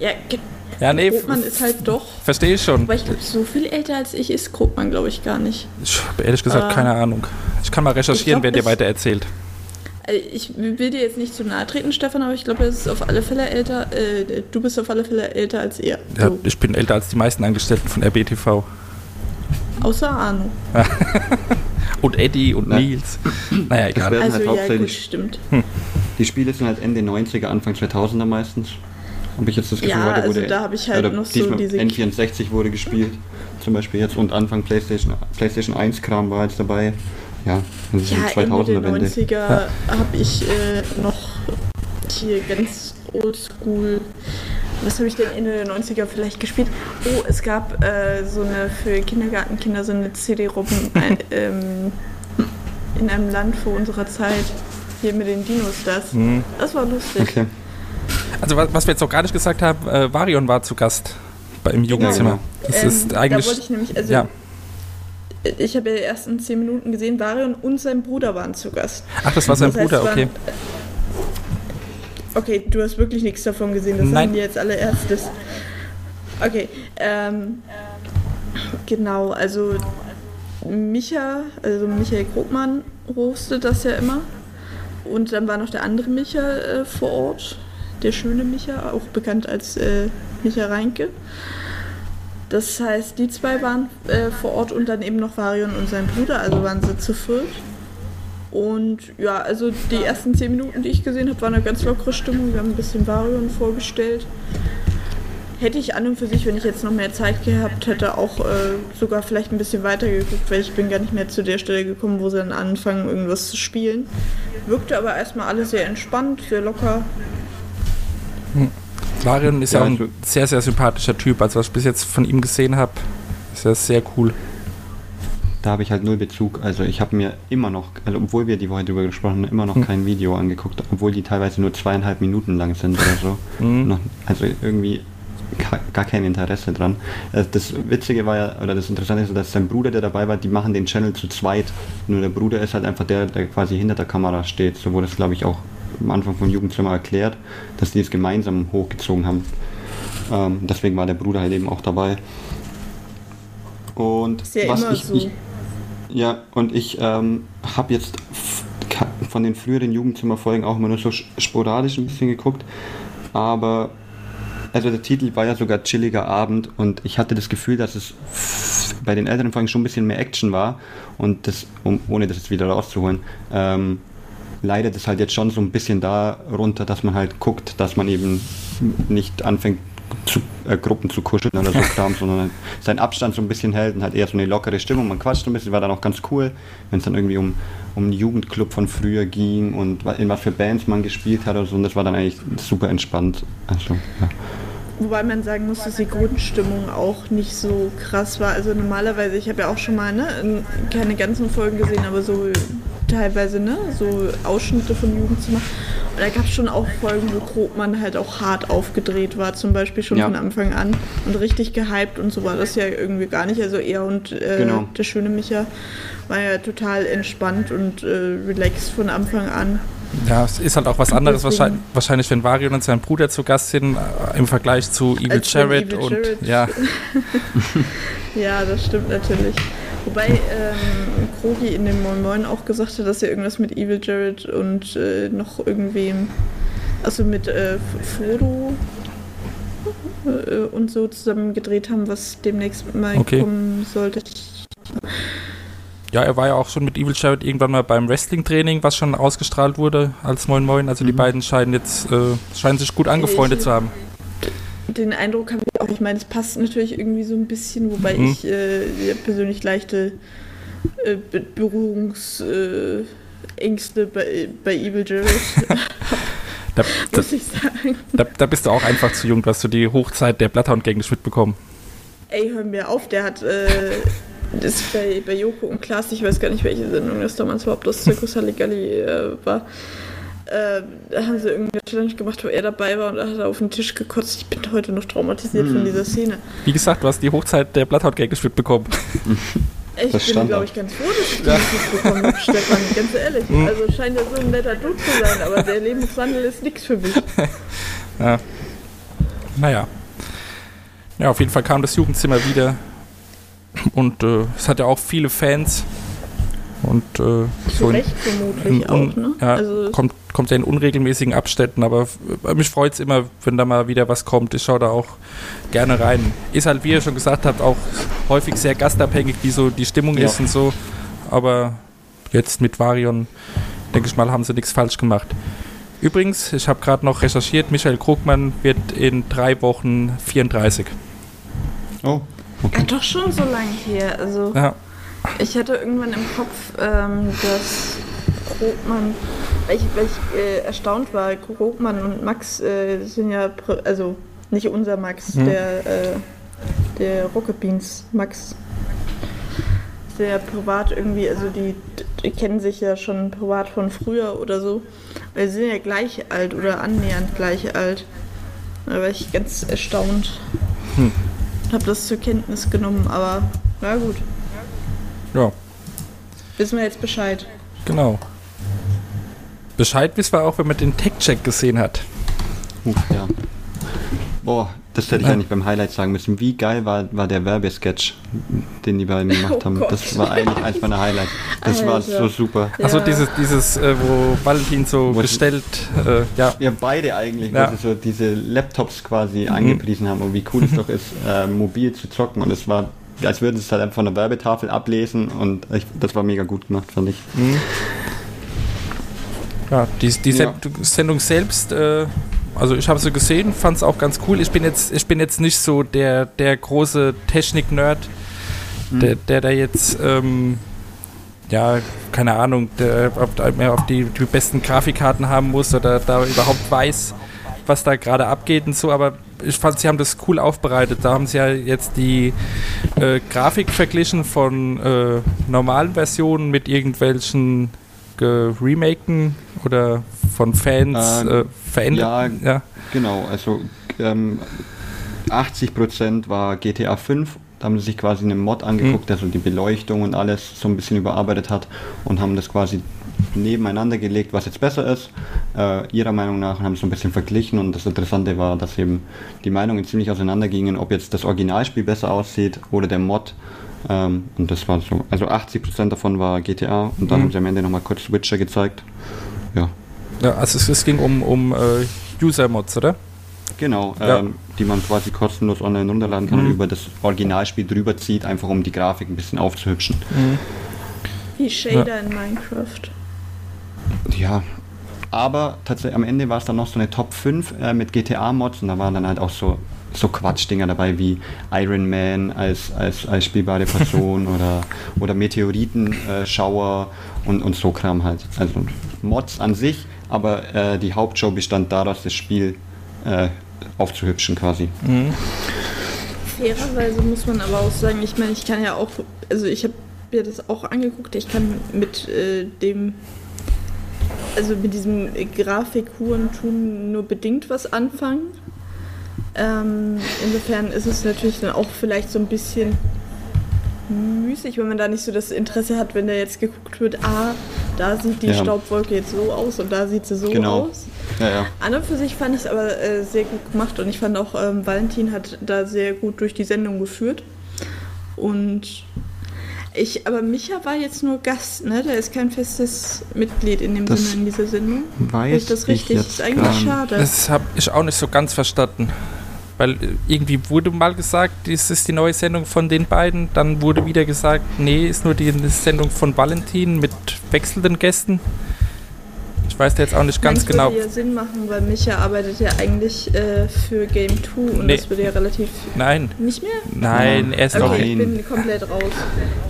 Ja, ge- ja nee, Grobmann ist halt doch, verstehe ich schon. aber ich glaube, so viel älter als ich ist Grobmann, glaube ich, gar nicht. Ich habe ehrlich gesagt Äh, keine Ahnung. Ich kann mal recherchieren, glaub, wenn ihr es- weiter erzählt. Also ich will dir jetzt nicht zu nahe treten, Stefan, aber ich glaube, er ist auf alle Fälle älter, äh, du bist auf alle Fälle älter als er. Ja, So, ich bin älter als die meisten Angestellten von RBTV. außer Arno. Und Eddie und Na. Nils. Naja, egal. werden Also halt ja, gut, hauptsächlich- stimmt. die Spiele sind halt Ende 90er, Anfang 2000er meistens. Habe ich jetzt das Gefühl, Ja, heute also wurde da habe ich halt noch so diese- N64 wurde gespielt, zum Beispiel jetzt und Anfang PlayStation, PlayStation 1 Kram war jetzt dabei. Ja, das ist Ja, die Ende der 2000er Wende. 90er habe ich äh, noch hier ganz oldschool. Was habe ich denn Ende der 90er vielleicht gespielt? Oh, es gab äh, so eine für Kindergartenkinder so eine CD-ROM ein- ähm, in einem Land vor unserer Zeit. Hier mit den Dinos das. Mhm. Das war lustig. Okay. Also was, was wir jetzt noch gar nicht gesagt haben, äh, Varion war zu Gast bei, im Jugendzimmer. genau. Das Ähm, ist eigentlich. Da wollte ich nämlich, also ja. ich habe ja die ersten 10 Minuten gesehen, Varion und sein Bruder waren zu Gast. Ach, das war sein Das heißt, Bruder, okay. waren- Okay, du hast wirklich nichts davon gesehen, das Nein. sagen die jetzt alle erstes. Okay, ähm, genau, also Micha, also Michael Krogmann hostet das ja immer. Und dann war noch der andere Micha äh, vor Ort, der schöne Micha, auch bekannt als äh, Micha Reinke. Das heißt, die zwei waren äh, vor Ort und dann eben noch Varion und sein Bruder, also waren sie zu viert. Und ja, also die ersten zehn Minuten, die ich gesehen habe, war eine ganz lockere Stimmung. Wir haben ein bisschen Varion vorgestellt. Hätte ich an und für sich, wenn ich jetzt noch mehr Zeit gehabt hätte, auch äh, sogar vielleicht ein bisschen weiter geguckt, weil ich bin gar nicht mehr zu der Stelle gekommen, wo sie dann anfangen, irgendwas zu spielen. Wirkte aber erstmal alles sehr entspannt, sehr locker. Varion ist ja, Ja, auch ein sehr, sehr sympathischer Typ. Also was ich bis jetzt von ihm gesehen habe, ist er sehr cool. Da habe ich halt null Bezug. Also ich habe mir immer noch, also obwohl wir die Woche drüber gesprochen haben, immer noch Hm. kein Video angeguckt, obwohl die teilweise nur zweieinhalb Minuten lang sind oder so. Noch, also irgendwie gar kein Interesse dran. Äh, Das Witzige war ja, oder das Interessante ist, dass sein Bruder, der dabei war, die machen den Channel zu zweit. Nur der Bruder ist halt einfach der, der quasi hinter der Kamera steht. So wurde es, glaube ich, auch am Anfang vom Jugendzimmer erklärt, dass die es gemeinsam hochgezogen haben. Ähm, deswegen war der Bruder halt eben auch dabei. Und Ist ja was immer ich, so. ich ja, und ich ähm, habe jetzt von den früheren Jugendzimmerfolgen auch immer nur so sch- sporadisch ein bisschen geguckt. Aber, also der Titel war ja sogar Chilliger Abend und ich hatte das Gefühl, dass es bei den älteren Folgen schon ein bisschen mehr Action war. Und das, um, ohne das jetzt wieder rauszuholen, ähm, leidet es halt jetzt schon so ein bisschen darunter, dass man halt guckt, dass man eben nicht anfängt, zu, äh, Gruppen zu kuscheln oder so Kram, sondern halt seinen Abstand so ein bisschen hält und halt eher so eine lockere Stimmung. Man quatscht so ein bisschen, war dann auch ganz cool, wenn es dann irgendwie um, um einen Jugendclub von früher ging und in was für Bands man gespielt hat oder so. Und das war dann eigentlich super entspannt. Also, ja. Wobei man sagen muss, dass die Grundstimmung auch nicht so krass war. Also normalerweise, ich habe ja auch schon mal ne, keine ganzen Folgen gesehen, aber so teilweise ne, so Ausschnitte von Jugendzimmer. Und da gab es schon auch Folgen, wo Krogmann halt auch hart aufgedreht war, zum Beispiel schon Ja. von Anfang an und richtig gehypt und so war das ja irgendwie gar nicht. Also er und äh, Genau. der schöne Micha war ja total entspannt und äh, relaxed von Anfang an. Ja, es ist halt auch was anderes Deswegen- wahrscheinlich, wahrscheinlich, wenn Varion und sein Bruder zu Gast sind, äh, im Vergleich zu Evil Als wenn Jared Evil und Jared- ja, Ja, das stimmt natürlich. Wobei ähm, Krogi in dem Moin Moin auch gesagt hat, dass er irgendwas mit Evil Jared und äh, noch irgendwem, also mit äh, Frodo äh, und so zusammen gedreht haben, was demnächst mal Okay. kommen sollte. Ja, er war ja auch schon mit Evil Jared irgendwann mal beim Wrestling-Training, was schon ausgestrahlt wurde als Moin Moin. Also die Mhm. beiden scheinen jetzt äh, scheinen sich gut angefreundet Ich- zu haben. Den Eindruck habe ich auch. Ich meine, es passt natürlich irgendwie so ein bisschen, wobei Mhm. ich äh, persönlich leichte äh, Be Berührungsängste äh, bei, bei Evil Jared, Da, da, muss ich sagen. da, da bist du auch einfach zu jung, du hast du die Hochzeit der Bloodhound-Gang nicht mitbekommen. Ey, hör mir auf, der hat das bei, bei Joko und Klaas, ich weiß gar nicht, welche Sendung das damals war, ob das Zirkus Halligalli äh, war. Äh, da haben sie irgendeine Challenge gemacht, wo er dabei war und da hat er auf den Tisch gekotzt. Ich bin heute noch traumatisiert von dieser Szene. Wie gesagt, du hast die Hochzeit der Bloodhound-Gang nicht mitbekommen. Ich Das bin, stand glaube ich, ganz froh, dass ich das nicht bekommen habe, Stefan, ganz ehrlich. Also scheint er so ein netter Dude zu sein, aber der Lebenswandel ist nichts für mich. Ja. Naja. Ja, auf jeden Fall kam das Jugendzimmer wieder. Und äh, es hat ja auch viele Fans. Und äh, so Recht vermutlich in, auch, ne? ja, Also, kommt, kommt ja in unregelmäßigen Abständen, aber f- mich freut es immer, wenn da mal wieder was kommt. Ich schaue da auch gerne rein. Ist halt, wie ihr schon gesagt habt, auch häufig sehr gastabhängig, wie so die Stimmung Ja. ist und so. Aber jetzt mit Varion, denke ich mal, haben sie nichts falsch gemacht. Übrigens, ich habe gerade noch recherchiert, Michael Krugmann wird in drei Wochen 34. Oh, Ja, okay. doch schon so lange her. Also Ja, ich hatte irgendwann im Kopf, ähm, dass Krogmann, weil ich, weil ich äh, erstaunt war, Krogmann und Max äh, sind ja, also nicht unser Max, Mhm. der, äh, der Rocket Beans Max. Sehr privat irgendwie, also die, die kennen sich ja schon privat von früher oder so. Weil sie sind ja gleich alt oder annähernd gleich alt. Da war ich ganz erstaunt. Hm. Hab das zur Kenntnis genommen, aber na gut. ja, Wissen wir jetzt Bescheid. genau. Bescheid wissen wir auch, wenn man den Tech-Check gesehen hat. Uff, ja. Boah, das hätte ich eigentlich beim Highlight sagen müssen. Wie geil war, war der Werbesketch, den die beiden gemacht Oh haben. Gott. Das war eigentlich eins meiner Highlights. Das war so super. Also Ja. dieses, dieses äh, wo Valentin so Wo es- gestellt, äh, ja, Ja, beide eigentlich, Ja. wo sie so diese Laptops quasi Mhm. angepriesen haben und wie cool es doch ist, äh, mobil zu zocken. Und es war, als würden sie es halt einfach von der Werbetafel ablesen und ich, das war mega gut gemacht, fand ich. ja die, die Ja. Send- Sendung selbst, äh, also ich habe sie gesehen, fand es auch ganz cool. Ich bin jetzt, ich bin jetzt nicht so der, der große Technik-Nerd, der, der da jetzt, ähm, ja, keine Ahnung, der auf, mehr auf die, die besten Grafikkarten haben muss oder da überhaupt weiß, was da gerade abgeht und so, aber ich fand, sie haben das cool aufbereitet. Da haben sie ja jetzt die äh, Grafik verglichen von äh, normalen Versionen mit irgendwelchen geremaken oder von Fans Ähm, äh, verändert. ja, ja. Genau, also ähm, 80% war GTA 5. Da haben sie sich quasi einen Mod angeguckt, der so die Beleuchtung und alles so ein bisschen überarbeitet hat und haben das quasi nebeneinander gelegt, was jetzt besser ist, äh, ihrer Meinung nach, und haben so ein bisschen verglichen. Und das Interessante war, dass eben die Meinungen ziemlich auseinandergingen, ob jetzt das Originalspiel besser aussieht oder der Mod. Ähm, und das war so, also 80% davon war GTA und dann Mhm. haben sie am Ende nochmal kurz Switcher gezeigt. Ja, ja also es, es ging um, um äh, User-Mods, oder? Genau, Ja. ähm, die man quasi kostenlos online runterladen kann Mhm. und über das Originalspiel drüber zieht, einfach um die Grafik ein bisschen aufzuhübschen. Wie Shader in Minecraft. Ja, aber tatsächlich am Ende war es dann noch so eine Top 5 äh, mit GTA-Mods und da waren dann halt auch so, so Quatschdinger dabei wie Iron Man als, als, als spielbare Person oder, oder Meteoritenschauer und, und so Kram halt. Also Mods an sich, aber äh, die Hauptshow bestand daraus, das Spiel äh, aufzuhübschen quasi. Fairerweise muss man aber auch sagen, ich meine, ich kann ja auch, also ich habe mir das auch angeguckt, ich kann mit äh, dem, also mit diesem Grafikhurentum nur bedingt was anfangen. Ähm, insofern ist es natürlich dann auch vielleicht so ein bisschen müßig, wenn man da nicht so das Interesse hat, wenn da jetzt geguckt wird, ah, da sieht die Ja. Staubwolke jetzt so aus und da sieht sie so Genau. aus. Ja, ja. An und für sich fand ich es aber äh, sehr gut gemacht und ich fand auch, ähm, Valentin hat da sehr gut durch die Sendung geführt. Und ich, aber Micha war jetzt nur Gast, ne? Der ist kein festes Mitglied in dem Das Sinne in dieser Sendung. Weiß ich das richtig? jetzt ist eigentlich gar nicht. schade. Das habe ich auch nicht so ganz verstanden. Weil äh, irgendwie wurde mal gesagt, das ist die neue Sendung von den beiden. Dann wurde wieder gesagt, nee, ist nur die Sendung von Valentin mit wechselnden Gästen. Ich weiß jetzt auch nicht ganz Nein, genau. Das würde ja Sinn machen, weil Micha arbeitet ja eigentlich äh, für Game 2 und Nee. das würde ja relativ. Nein, Nicht mehr? nein, er ist, Okay, doch, ich bin komplett raus.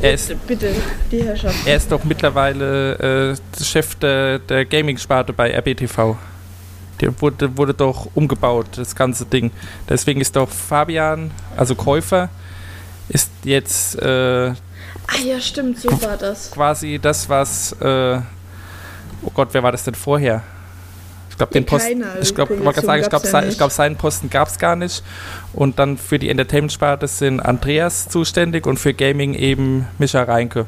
er ist, Bitte, die Herrschaft. er ist doch mittlerweile äh, Chef der, der Gaming-Sparte bei RBTV. Der wurde, wurde doch umgebaut, das ganze Ding. Deswegen ist doch Fabian, also Käufer, ist jetzt äh, Ah ja, stimmt, so war das. quasi das, was. Äh, oh Gott, wer war das denn vorher? Ich glaube, den Ja, Posten. keiner. Ich glaube, sagen, ich glaube, ja sein, glaub, seinen Posten gab es gar nicht. Und dann für die Entertainment-Sparte sind Andreas zuständig und für Gaming eben Micha Reinke.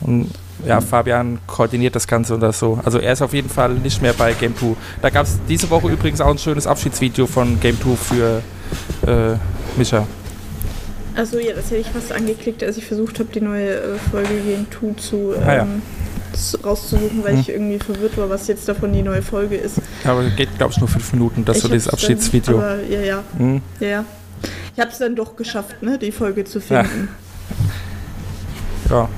Und ja, Fabian koordiniert das Ganze oder so. Also er ist auf jeden Fall nicht mehr bei Game 2. Da gab es diese Woche übrigens auch ein schönes Abschiedsvideo von Game 2 für äh, Micha. Also ja, das hätte ich fast angeklickt, als ich versucht habe, die neue äh, Folge Game 2 zu, ähm, Ah, ja. z- rauszusuchen, weil Hm. ich irgendwie verwirrt war, was jetzt davon die neue Folge ist. Ja, aber geht, glaube ich, nur fünf Minuten, das Ich so dieses hab's dann- Abschiedsvideo. Aber ja, ja, Hm. ja, ja. Ich habe es dann doch geschafft, ne, die Folge zu finden. Ja.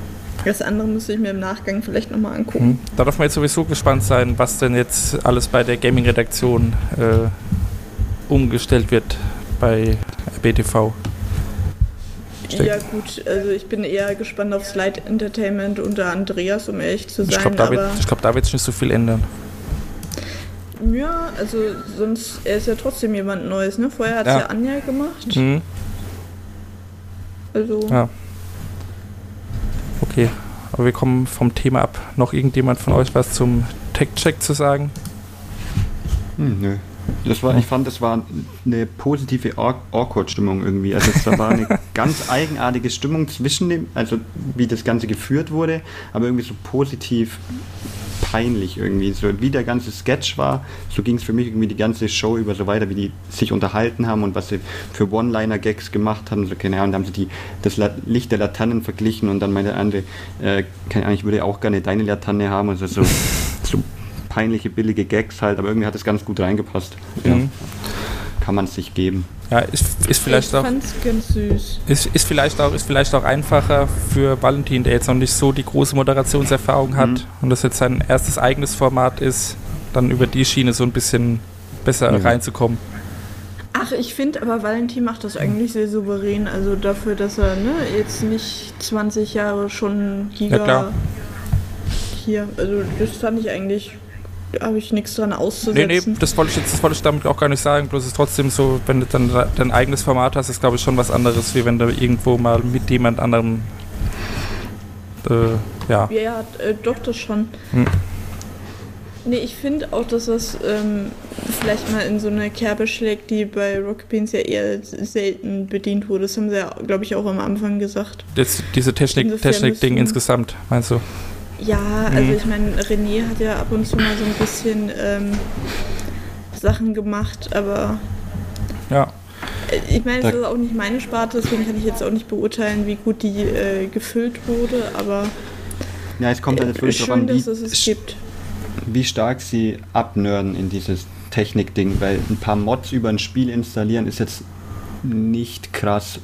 Das andere müsste ich mir im Nachgang vielleicht nochmal angucken. Hm. Da darf man jetzt sowieso gespannt sein, was denn jetzt alles bei der Gaming-Redaktion äh, umgestellt wird bei BTV. Steck- Ja gut, also ich bin eher gespannt auf Slide Entertainment unter Andreas, um ehrlich zu Ich sein. glaube, da, wird- ich glaub, da wird sich nicht so viel ändern. ja, also sonst, er ist ja trotzdem jemand Neues, ne? Vorher hat es Ja. ja. Anja gemacht. Hm. Also Ja. Okay, aber wir kommen vom Thema ab. Noch irgendjemand von euch was zum Tech-Check zu sagen? Hm, nö. Das war, ich fand, das war eine positive Aw- Awkward-Stimmung irgendwie. Also es war eine ganz eigenartige Stimmung zwischen dem, also wie das Ganze geführt wurde, aber irgendwie so positiv peinlich irgendwie. So wie der ganze Sketch war, so ging es für mich irgendwie die ganze Show über so weiter, wie die sich unterhalten haben und was sie für One-Liner-Gags gemacht haben. So, keine Ahnung, da haben sie die, das Licht der Laternen verglichen und dann meinte der andere, äh, keine Ahnung, ich würde auch gerne deine Laterne haben. Also so, so peinliche, billige Gags halt, aber irgendwie hat es ganz gut reingepasst. Ja. Mhm. Kann man es sich geben. Ja, ist, ist vielleicht ich auch. ganz süß. Ist, ist, vielleicht auch, ist vielleicht auch einfacher für Valentin, der jetzt noch nicht so die große Moderationserfahrung hat Mhm. und das jetzt sein erstes eigenes Format ist, dann über die Schiene so ein bisschen besser Ja. reinzukommen. Ach, ich finde aber Valentin macht das eigentlich sehr souverän. Also dafür, dass er ne, jetzt nicht 20 Jahre schon Giga Ja, klar. hier, also das fand ich eigentlich, habe ich nichts dran Nee, auszusetzen. nee, das wollte ich das wollte ich damit auch gar nicht sagen. Bloß es ist trotzdem so, wenn du dann dein eigenes Format hast, ist glaube ich schon was anderes, wie wenn du irgendwo mal mit jemand anderem äh, ja. Ja, äh, doch, das schon. Hm. Nee, ich finde auch, dass das ähm, vielleicht mal in so eine Kerbe schlägt, die bei Rock Beans ja eher selten bedient wurde. Das haben sie ja, glaube ich, auch am Anfang gesagt. Jetzt diese Technik, Technik-Ding müssen- insgesamt, meinst du? Ja, also Mhm. ich meine, René hat ja ab und zu mal so ein bisschen ähm, Sachen gemacht, aber Ja. ich meine, es ist auch nicht meine Sparte, deswegen kann ich jetzt auch nicht beurteilen, wie gut die äh, gefüllt wurde, aber Ja, es kommt halt äh, natürlich schön, an, wie, dass es es gibt. wie stark sie abnörden in dieses Technik-Ding, weil ein paar Mods über ein Spiel installieren ist jetzt nicht krass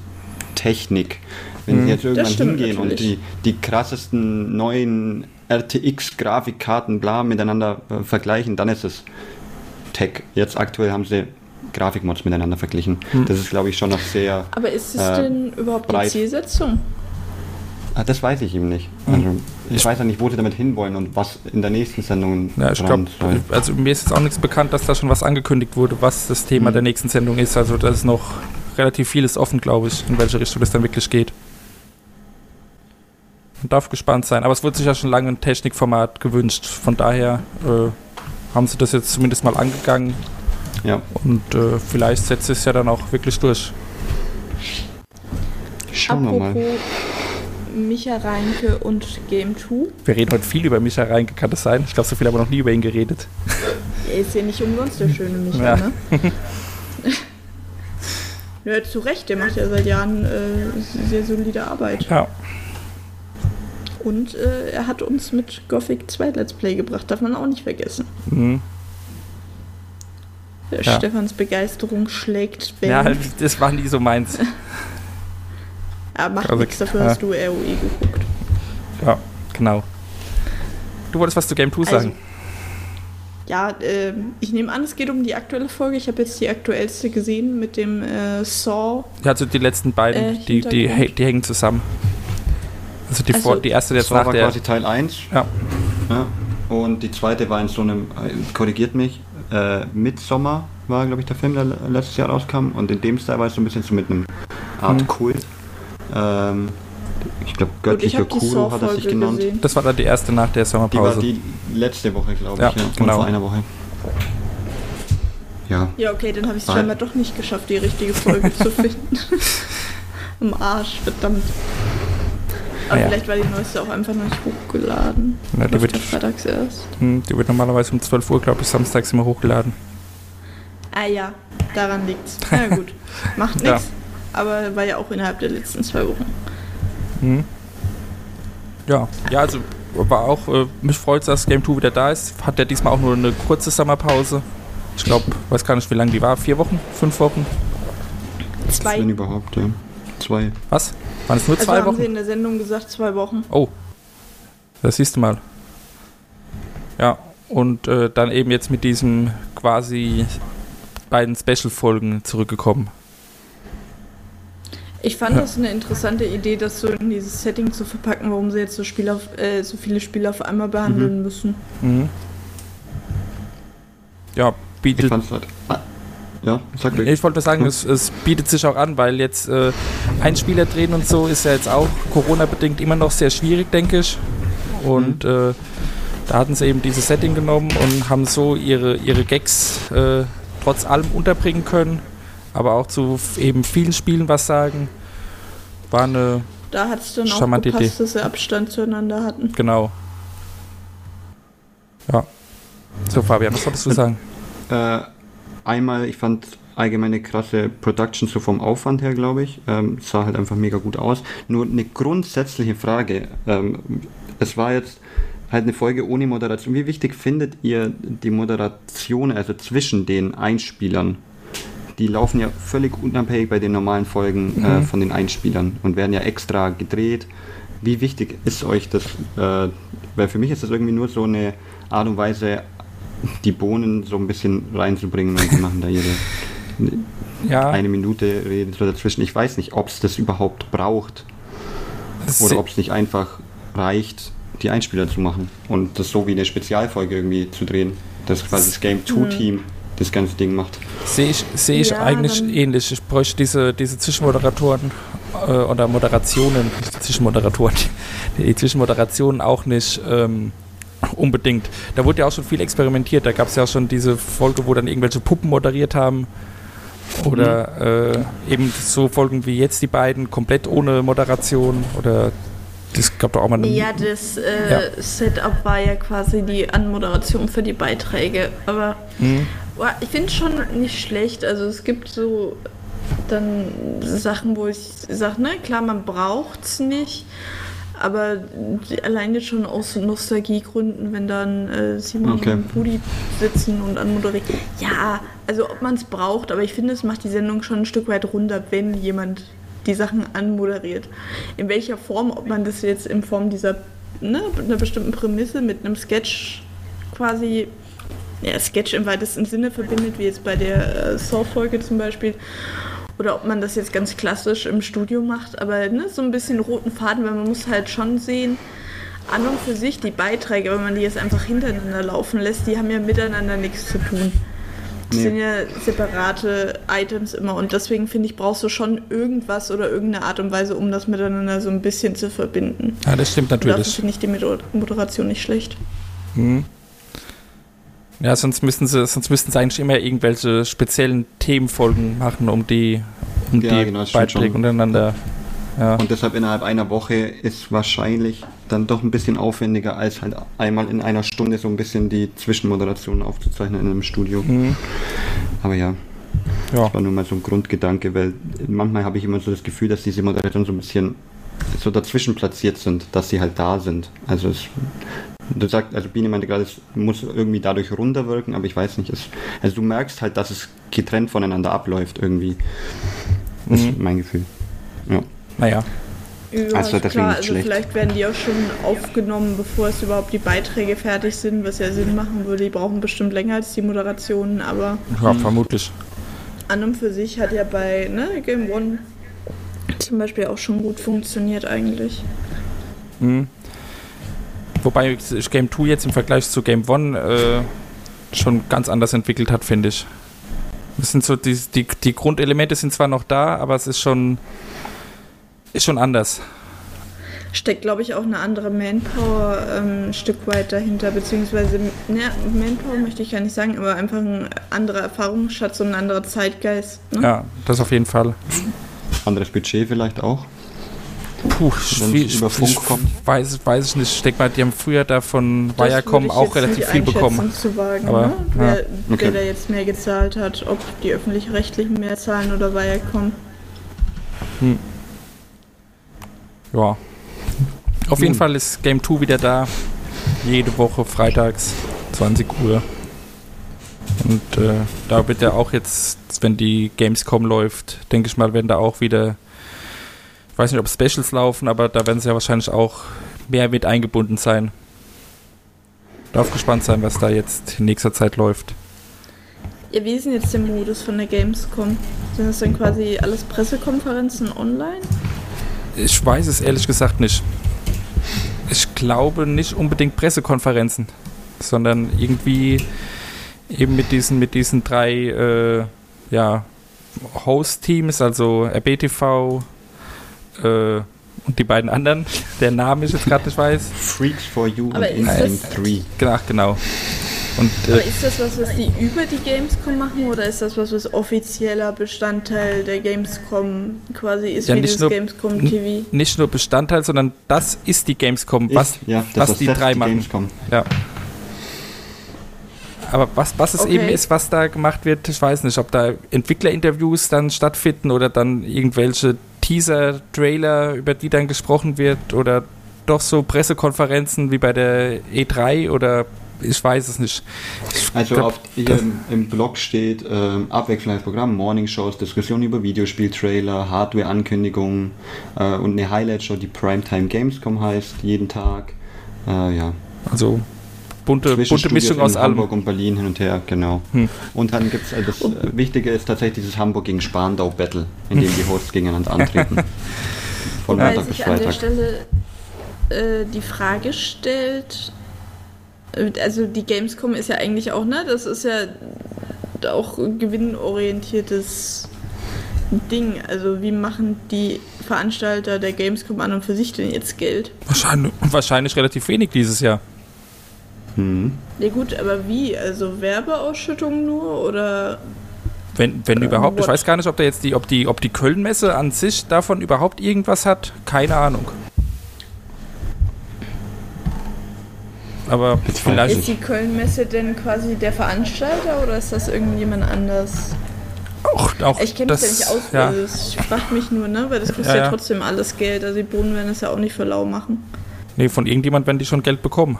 Technik. Wenn Mhm. sie jetzt irgendwann stimmt hingehen und natürlich. die, die krassesten neuen RTX-Grafikkarten bla miteinander äh, vergleichen, dann ist es Tech. Jetzt aktuell haben sie Grafikmods miteinander verglichen. Mhm. Das ist, glaube ich, schon noch sehr. Aber ist es äh, denn überhaupt breit. die Zielsetzung? Ah, das weiß ich eben nicht. Mhm. Also, ich weiß ja nicht, wo sie damit hinwollen und was in der nächsten Sendung Ja, ich glaube, also mir ist jetzt auch nichts bekannt, dass da schon was angekündigt wurde, was das Thema Mhm. der nächsten Sendung ist. Also da ist noch relativ vieles offen, glaube ich, in welche Richtung das dann wirklich geht. Man darf gespannt sein. Aber es wurde sich ja schon lange ein Technikformat gewünscht. Von daher äh, haben sie das jetzt zumindest mal angegangen Ja, und äh, vielleicht setzt es ja dann auch wirklich durch. schauen wir mal. Apropos Micha Reinke und Game 2. Wir reden heute viel über Micha Reinke, kann das sein? Ich glaube, so viel haben wir noch nie über ihn geredet. Er ist ja nicht umsonst der schöne Micha, Ja. ne? ja, zu Recht, der macht ja seit Jahren äh, sehr solide Arbeit. Ja, Und äh, er hat uns mit Gothic 2 Let's Play gebracht, darf man auch nicht vergessen. mhm. Äh, Ja. Stefans Begeisterung schlägt ja Wellen. das war nie so meins. Er macht Gothic, nichts, dafür ja. hast du ROE geguckt. Ja, genau. Du wolltest was zu Game 2 sagen? Also, ja, äh, ich nehme an, es geht um die aktuelle Folge. Ich habe jetzt die aktuellste gesehen mit dem äh, Saw. Ja, also die letzten beiden, Äh, die, die, die hängen zusammen. Also die, Also, vor, die erste jetzt Das nach war der. quasi Teil 1. Ja, Ja. Und die zweite war in so einem, äh, korrigiert mich, äh, Midsommar war, glaube ich, der Film, der le- letztes Jahr rauskam. Und in dem Style war es so ein bisschen so mit einem Art Mhm. Kult. Ähm, ich glaube, göttlicher Kuro hat er sich genannt. gesehen. das war dann die erste nach der Die war Sommerpause. die letzte Woche, glaube Ja, ich, ja. genau. Vor einer Woche. Ja. Ja, okay, dann habe ich es scheinbar doch nicht geschafft, die richtige Folge zu finden. Im Arsch, verdammt. Aber Ah ja. vielleicht war die neueste auch einfach noch nicht hochgeladen. Ja, die, wird, ja freitags erst. hm, die wird normalerweise um 12 Uhr, glaube ich, samstags immer hochgeladen. Ah ja, daran liegt's. Na gut, macht Ja. nichts. Aber war ja auch innerhalb der letzten zwei Wochen. Hm. Ja, ja, also war auch, äh, mich freut dass Game 2 wieder da ist. Hat ja diesmal auch nur eine kurze Sommerpause. Ich glaube, weiß gar nicht, wie lange die war. Vier Wochen? Fünf Wochen? Zwei. Wenn überhaupt, ja. Zwei. Was? Waren es nur Also zwei haben sie Wochen? in der Sendung gesagt, zwei Wochen. Oh, Das siehst du mal. Ja, und äh, dann eben jetzt mit diesen quasi beiden Special-Folgen zurückgekommen. Ich fand das eine interessante Idee, das so in dieses Setting zu verpacken, warum sie jetzt so, Spieler, äh, so viele Spieler auf einmal behandeln müssen. Mhm. Ja, Ich bietet. fand's halt. Ja, sag ruhig. Ich wollte nur sagen, es, es bietet sich auch an, weil jetzt äh, ein Spieler drehen und so ist ja jetzt auch Corona-bedingt immer noch sehr schwierig, denke ich. Und äh, da hatten sie eben dieses Setting genommen und haben so ihre, ihre Gags äh, trotz allem unterbringen können, aber auch zu eben vielen Spielen was sagen. War eine, Da hat es dann auch gepasst, Idee. dass sie Abstand zueinander hatten. genau. Ja. So, Fabian, was wolltest du sagen? Äh, einmal, ich fand allgemeine krasse Production so vom Aufwand her, glaube ich. Ähm, sah halt einfach mega gut aus. Nur eine grundsätzliche Frage. Ähm, es war jetzt halt eine Folge ohne Moderation. Wie wichtig findet ihr die Moderation, also zwischen den Einspielern? Die laufen ja völlig unabhängig bei den normalen Folgen äh, von den Einspielern und werden ja extra gedreht. Wie wichtig ist euch das? Äh, weil für mich ist das irgendwie nur so eine Art und Weise, die Bohnen so ein bisschen reinzubringen und die machen da ihre Ja, eine Minute reden so dazwischen. Ich weiß nicht, ob es das überhaupt braucht oder ob es nicht einfach reicht, die Einspieler zu machen und das so wie eine Spezialfolge irgendwie zu drehen, dass quasi das Game 2 Team das ganze Ding macht. Sehe ich, sehe ich Ja, eigentlich ähnlich. Ich bräuchte diese, diese Zwischenmoderatoren äh, oder Moderationen, nicht die Zwischenmoderatoren, die, die Zwischenmoderationen auch nicht ähm, unbedingt. Da wurde ja auch schon viel experimentiert. Da gab es ja auch schon diese Folge, wo dann irgendwelche Puppen moderiert haben. Oder äh, eben so Folgen wie jetzt die beiden, komplett ohne Moderation. Oder das gab doch auch mal eine. Ja, das äh, Ja. Setup war ja quasi die Anmoderation für die Beiträge. Aber Hm. boah, ich finde es schon nicht schlecht. Also es gibt so dann Sachen, wo ich sage, ne, klar, man braucht es nicht. Aber alleine schon aus Nostalgiegründen, wenn dann äh, Simon Okay. und Budi sitzen und anmoderieren. Ja, also ob man es braucht, aber ich finde, es macht die Sendung schon ein Stück weit runter, wenn jemand die Sachen anmoderiert. In welcher Form, ob man das jetzt in Form dieser, ne, einer bestimmten Prämisse mit einem Sketch quasi, ja, Sketch im weitesten Sinne verbindet, wie jetzt bei der äh, Saw-Folge zum Beispiel, oder ob man das jetzt ganz klassisch im Studio macht, aber ne, so ein bisschen roten Faden, weil man muss halt schon sehen, an und für sich die Beiträge, wenn man die jetzt einfach hintereinander laufen lässt, die haben ja miteinander nichts zu tun. Das Nee. sind ja separate Items immer und deswegen finde ich, brauchst du schon irgendwas oder irgendeine Art und Weise, um das miteinander so ein bisschen zu verbinden. Ja, das stimmt Und dafür natürlich. finde ich die Moder- Moderation nicht schlecht. Mhm. Ja, sonst müssten sie, sonst müssten sie eigentlich immer irgendwelche speziellen Themenfolgen machen, um die, um Ja, die genau, Beiträge schon. untereinander. Ja. Und deshalb innerhalb einer Woche ist wahrscheinlich dann doch ein bisschen aufwendiger, als halt einmal in einer Stunde so ein bisschen die Zwischenmoderation aufzuzeichnen in einem Studio. Mhm. Aber ja, ja. das war nur mal so ein Grundgedanke, weil manchmal habe ich immer so das Gefühl, dass diese Moderationen so ein bisschen so dazwischen platziert sind, dass sie halt da sind. Also es, du sagst, also Biene meinte gerade, es muss irgendwie dadurch runterwirken, aber ich weiß nicht, es, also du merkst halt, dass es getrennt voneinander abläuft irgendwie. Das ist mein Gefühl. Ja. Naja. Ja, Also klar, nicht also schlecht. vielleicht werden die auch schon aufgenommen, bevor es überhaupt die Beiträge fertig sind, was ja Sinn machen würde. Die brauchen bestimmt länger als die Moderationen, aber Ja, vermutlich. an und für sich hat ja bei ne, Game One zum Beispiel auch schon gut funktioniert eigentlich. Mhm. Wobei sich Game 2 jetzt im Vergleich zu Game 1 äh, schon ganz anders entwickelt hat, finde ich. Es sind so die, die, die Grundelemente sind zwar noch da, aber es ist schon ist schon anders. Steckt, glaube ich, auch eine andere Manpower ähm, ein Stück weit dahinter, beziehungsweise, ne, Manpower möchte ich gar nicht sagen, aber einfach ein anderer Erfahrungsschatz und ein anderer Zeitgeist. Ne? Ja, das auf jeden Fall. Anderes Budget vielleicht auch. Puh, Wenn es über Funk kommt. Weiß, weiß ich nicht. Ich denke mal, die haben früher da von Das Viacom auch relativ viel bekommen. Zu wagen, Aber, ne? ja. wer, Okay. wer da jetzt mehr gezahlt hat, ob die öffentlich-rechtlichen mehr zahlen oder Viacom. Ja. Auf jeden Nun. Fall ist Game 2 wieder da. Jede Woche freitags, 20 Uhr. Und äh, da wird er auch jetzt, wenn die Gamescom läuft, denke ich mal, werden da auch wieder, weiß nicht, ob Specials laufen, aber da werden sie ja wahrscheinlich auch mehr mit eingebunden sein. Darf gespannt sein, was da jetzt in nächster Zeit läuft. Ja, wie ist denn jetzt der Modus von der Gamescom? Sind das dann quasi alles Pressekonferenzen online? Ich weiß es ehrlich gesagt nicht. Ich glaube nicht unbedingt Pressekonferenzen, sondern irgendwie eben mit diesen, mit diesen drei äh, ja, Host-Teams, also RBTV äh, und die beiden anderen, der Name ich jetzt gerade nicht weiß. Freaks for You Aber und ist das- Instinct 3. Genau, genau. Und Aber äh, ist das was, was die über die Gamescom machen oder ist das was, was offizieller Bestandteil der Gamescom quasi ist, Ja, wie nicht dieses nur- Gamescom TV? nicht nur Bestandteil, sondern das ist die Gamescom, was, Ist, ja, das was ist die das, drei machen. Gamescom. Ja. Aber was, was es Okay. eben ist, was da gemacht wird, ich weiß nicht, ob da Entwicklerinterviews dann stattfinden oder dann irgendwelche Teaser, Trailer, über die dann gesprochen wird oder doch so Pressekonferenzen wie bei der E3 oder ich weiß es nicht. Ich Also glaub, auf, hier im, im Blog steht ähm, abwechselndes Programm, Morning-Shows, Diskussionen über Videospieltrailer, Hardware-Ankündigungen äh, und eine Highlight-Show, die Primetime Gamescom heißt, jeden Tag. Äh, ja. also bunte, bunte Mischung aus allem. Hamburg und Berlin hin und her, genau. Hm. Und dann gibt es, äh, das äh, Wichtige ist tatsächlich dieses Hamburg gegen Spandau-Battle, in dem die Hosts gegeneinander antreten. Von Weil Montag bis sich an der Freitag. Stelle äh, die Frage stellt, äh, also die Gamescom ist ja eigentlich auch, ne, das ist ja auch ein gewinnorientiertes Ding. Also wie machen die Veranstalter der Gamescom an und für sich denn jetzt Geld? Wahrscheinlich, wahrscheinlich relativ wenig dieses Jahr. Mhm. Ja gut, aber wie? Also Werbeausschüttung nur oder Wenn, wenn überhaupt. Ich weiß gar nicht, ob da jetzt die, ob die, ob die Köln-Messe an sich davon überhaupt irgendwas hat. Keine Ahnung. Aber vielleicht. ist die Köln-Messe denn quasi der Veranstalter oder ist das irgendjemand anders? Auch, auch Ich kenne mich ja nicht aus, Ja, also ich frage mich nur, ne? Weil das kostet Ja, ja, ja. trotzdem alles Geld. Also die Bohnen werden das ja auch nicht für lau machen. nee, von irgendjemand werden die schon Geld bekommen.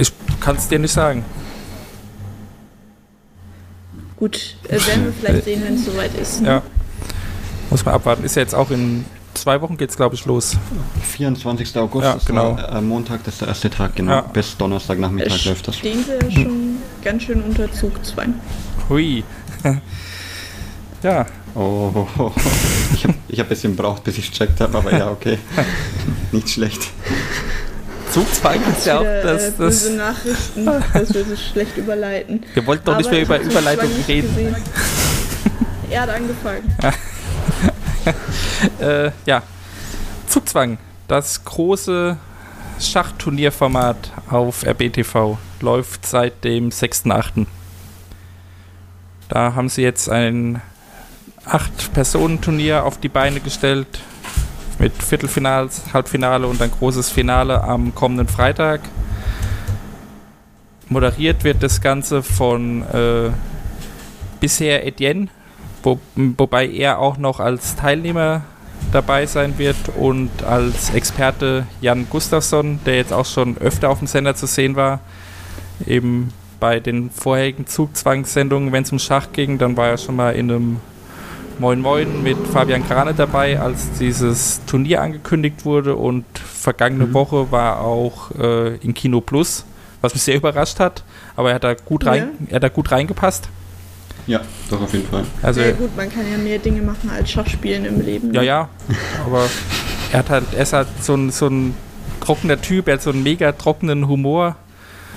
Ich kann es dir nicht sagen. Gut, äh, werden wir vielleicht sehen, wenn es soweit ist. Ne? Ja. Muss man abwarten. Ist ja jetzt auch in zwei Wochen geht's, glaube ich, los. 24. August Ja, ist genau. der, äh, Montag, das ist der erste Tag, genau. Ja. Bis Donnerstagnachmittag Es läuft das. stehen sie ja schon ganz schön unter Zugzwang. Hui. ja, Oh, ich habe ich hab ein bisschen braucht, bis ich checkt habe, aber ja, okay. Nicht schlecht. Zugzwang ist ja auch das. äh, böse das Nachrichten, dass wir das schlecht überleiten. wir wollten doch nicht mehr über Überleitung reden. gesehen. Er hat angefangen. Äh, ja. Zugzwang. Das große Schachtturnierformat auf RBTV läuft seit dem 6.8. Da haben sie jetzt ein Acht-Personen-Turnier auf die Beine gestellt. Mit Viertelfinals, Halbfinale und ein großes Finale am kommenden Freitag. Moderiert wird das Ganze von äh, bisher Etienne, wo, wobei er auch noch als Teilnehmer dabei sein wird und als Experte Jan Gustafsson, der jetzt auch schon öfter auf dem Sender zu sehen war, eben bei den vorherigen Zugzwangssendungen, wenn es um Schach ging, dann war er schon mal in einem Moin Moin mit Fabian Krane dabei, als dieses Turnier angekündigt wurde und vergangene Mhm. Woche war auch äh, in Kino Plus, was mich sehr überrascht hat, aber er hat da gut, rein, er hat da gut reingepasst. Ja, doch auf jeden Fall. Also, ja gut, man kann ja mehr Dinge machen als Schachspielen im Leben. Ja, ja. Aber er hat halt, er ist halt so ein, so ein trockener Typ, er hat so einen mega trockenen Humor,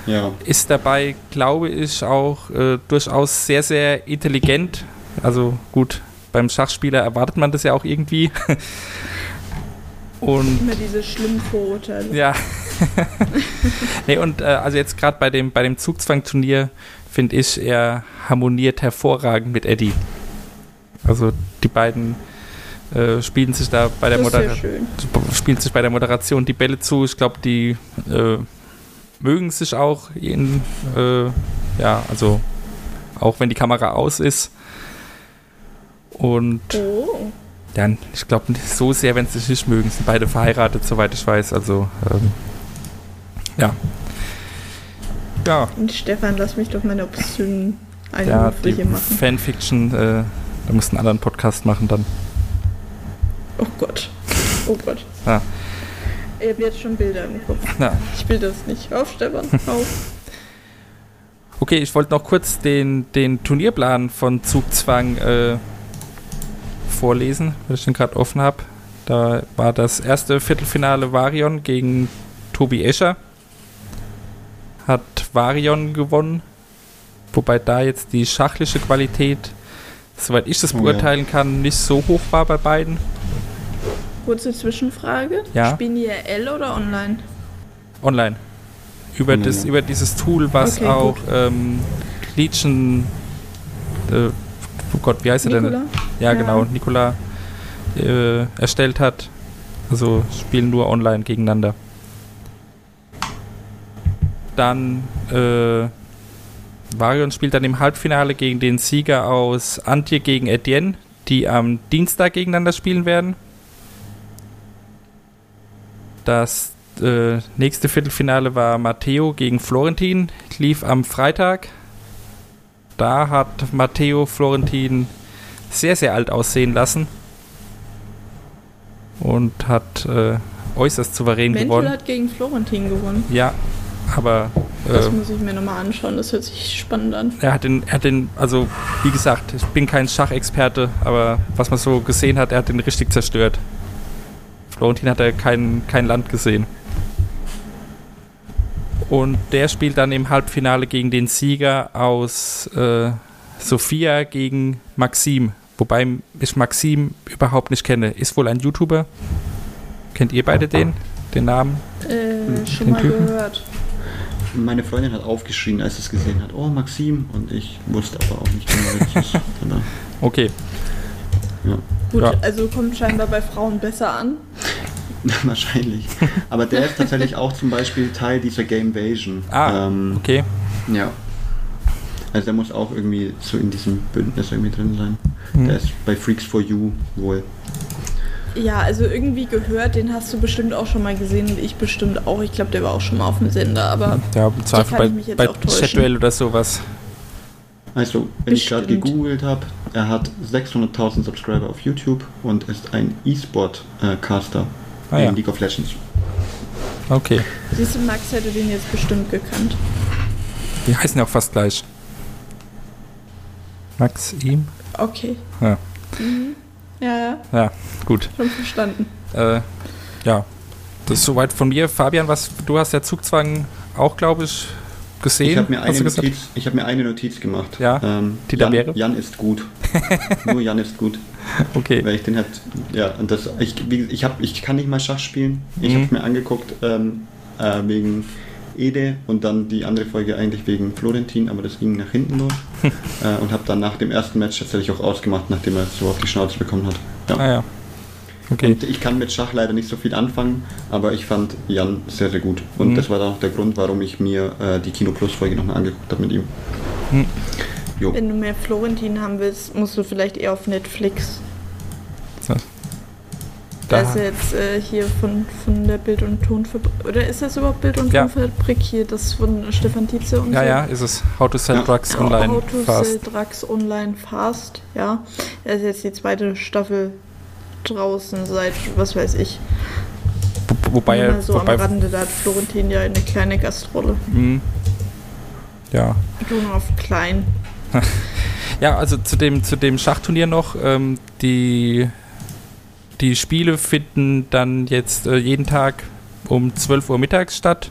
Ja, ist dabei, glaube ich, auch äh, durchaus sehr, sehr intelligent. Also gut, beim Schachspieler erwartet man das ja auch irgendwie. Und Immer diese schlimmen Vorurteile. ja. nee, und äh, also jetzt gerade bei dem, bei dem Zugzwang-Turnier finde ich, er harmoniert hervorragend mit Eddie. Also die beiden äh, spielen sich da bei der Moderation spielt sich bei der Moderation die Bälle zu. Ich glaube, die äh, mögen sich auch in, äh, ja, also auch wenn die Kamera aus ist. Und Oh, dann, ich glaube nicht so sehr, wenn sie sich nicht mögen, sind beide verheiratet, soweit ich weiß. Also, ähm, ja. Ja, und Stefan, lass mich doch meine obszönen ja Einwürfe die hier machen. Fanfiction, äh, da musst du einen anderen Podcast machen dann. Oh Gott. Oh Gott. Ich habe jetzt schon Bilder im Kopf. Na, Ich will das nicht. Auf, Stefan, auf. okay, ich wollte noch kurz den, den Turnierplan von Zugzwang äh, vorlesen, weil ich den gerade offen habe. Da war das erste Viertelfinale Varion gegen Tobi Escher. Hat Varion gewonnen, wobei da jetzt die schachliche Qualität, soweit ich das Oh beurteilen kann, nicht so hoch war bei beiden. Kurze Zwischenfrage. Ja. Spielen die L oder online? Online. Über, Online, das, über dieses Tool, was Okay, auch ähm, Legion, äh, oh Gott, wie heißt er denn? Ja, Ja. genau, Nikola äh, erstellt hat. Also spielen nur online gegeneinander. Dann äh, Varion spielt dann im Halbfinale gegen den Sieger aus Antje gegen Etienne, die am Dienstag gegeneinander spielen werden. Das äh, nächste Viertelfinale war Matteo gegen Florentin, lief am Freitag. Da hat Matteo Florentin sehr, sehr alt aussehen lassen und hat äh, äußerst souverän Mentel gewonnen. hat gegen Florentin gewonnen. Ja, aber Das äh, muss ich mir nochmal anschauen. Das hört sich spannend an. er hat den, er hat den, also wie gesagt, ich bin kein Schachexperte, aber was man so gesehen hat, er hat den richtig zerstört. Florentin hat er kein, kein Land gesehen. Und der spielt dann im Halbfinale gegen den Sieger aus äh, Sophia gegen Maxim. Wobei ich Maxim überhaupt nicht kenne. Ist wohl ein YouTuber. Kennt ihr beide den? Den Namen? Äh, schon Den mal Typen? gehört. Meine Freundin hat aufgeschrien, als sie es gesehen hat. Oh, Maxim. Und ich wusste aber auch nicht genau, wer das ist. Okay. Gut, Ja. also kommt scheinbar bei Frauen besser an. wahrscheinlich. Aber der ist tatsächlich auch zum Beispiel Teil dieser Gamevasion. Ah, Ähm, okay. Ja. Also der muss auch irgendwie so in diesem Bündnis irgendwie drin sein. Hm. Der ist bei Freaks for You wohl. Ja, also irgendwie gehört, den hast du bestimmt auch schon mal gesehen und ich bestimmt auch. Ich glaube, der war auch schon mal auf dem Sender, aber Ja, im Zweifel kann bei, ich mich jetzt bei. Chatduell oder sowas. Also, wenn ich gerade Bestimmt. gegoogelt habe, er hat 600.000 Subscriber auf YouTube und ist ein E-Sport-Caster Ah, in ja. League of Legends. Okay. siehst du, Max hätte den jetzt bestimmt gekannt. Die heißen ja auch fast gleich. Max, ihm? Okay. Ja. Mhm. Ja, ja, Ja, gut. schon verstanden. Äh, ja. Das ist soweit von mir. Fabian, was du hast ja Zugzwang auch, glaube ich, gesehen. Ich habe mir, eine? Notiz- ich hab mir eine Notiz gemacht. Ja, ähm, die da Jan, wäre? Jan ist gut. Nur Jan ist gut. Okay. Weil ich den halt, ja, und das, ich, ich, hab, ich kann nicht mal Schach spielen. Ich Mhm. habe mir angeguckt ähm, äh, wegen Ede und dann die andere Folge eigentlich wegen Florentin, aber das ging nach hinten los. äh, und habe dann nach dem ersten Match tatsächlich auch ausgemacht, nachdem er so auf die Schnauze bekommen hat. Ja. Ah ja. Okay. Und ich kann mit Schach leider nicht so viel anfangen, aber ich fand Jan sehr, sehr gut. Und Mhm. das war dann auch der Grund, warum ich mir äh, die Kino Plus Folge nochmal angeguckt habe mit ihm. Mhm. Jo. Wenn du mehr Florentin haben willst, musst du vielleicht eher auf Netflix. So. Da Da, ist jetzt äh, hier von, von der Bild- und Tonfabrik. Oder ist das überhaupt Bild- und Ja. Tonfabrik hier? Das von Stefan Tietze und ja, so? ja, ist es. How to sell Ja. drugs How online to fast. Sell Drugs Online Fast, ja. Da ist jetzt die zweite Staffel draußen seit, was weiß ich. Wo- Wobei Nur er, so wobei, am Rande, da hat Florentin ja eine kleine Gastrolle. mh, ja. Betonung auf klein. Ja, also zu dem, zu dem Schachturnier noch. Ähm, die, die Spiele finden dann jetzt äh, jeden Tag um 12 Uhr mittags statt.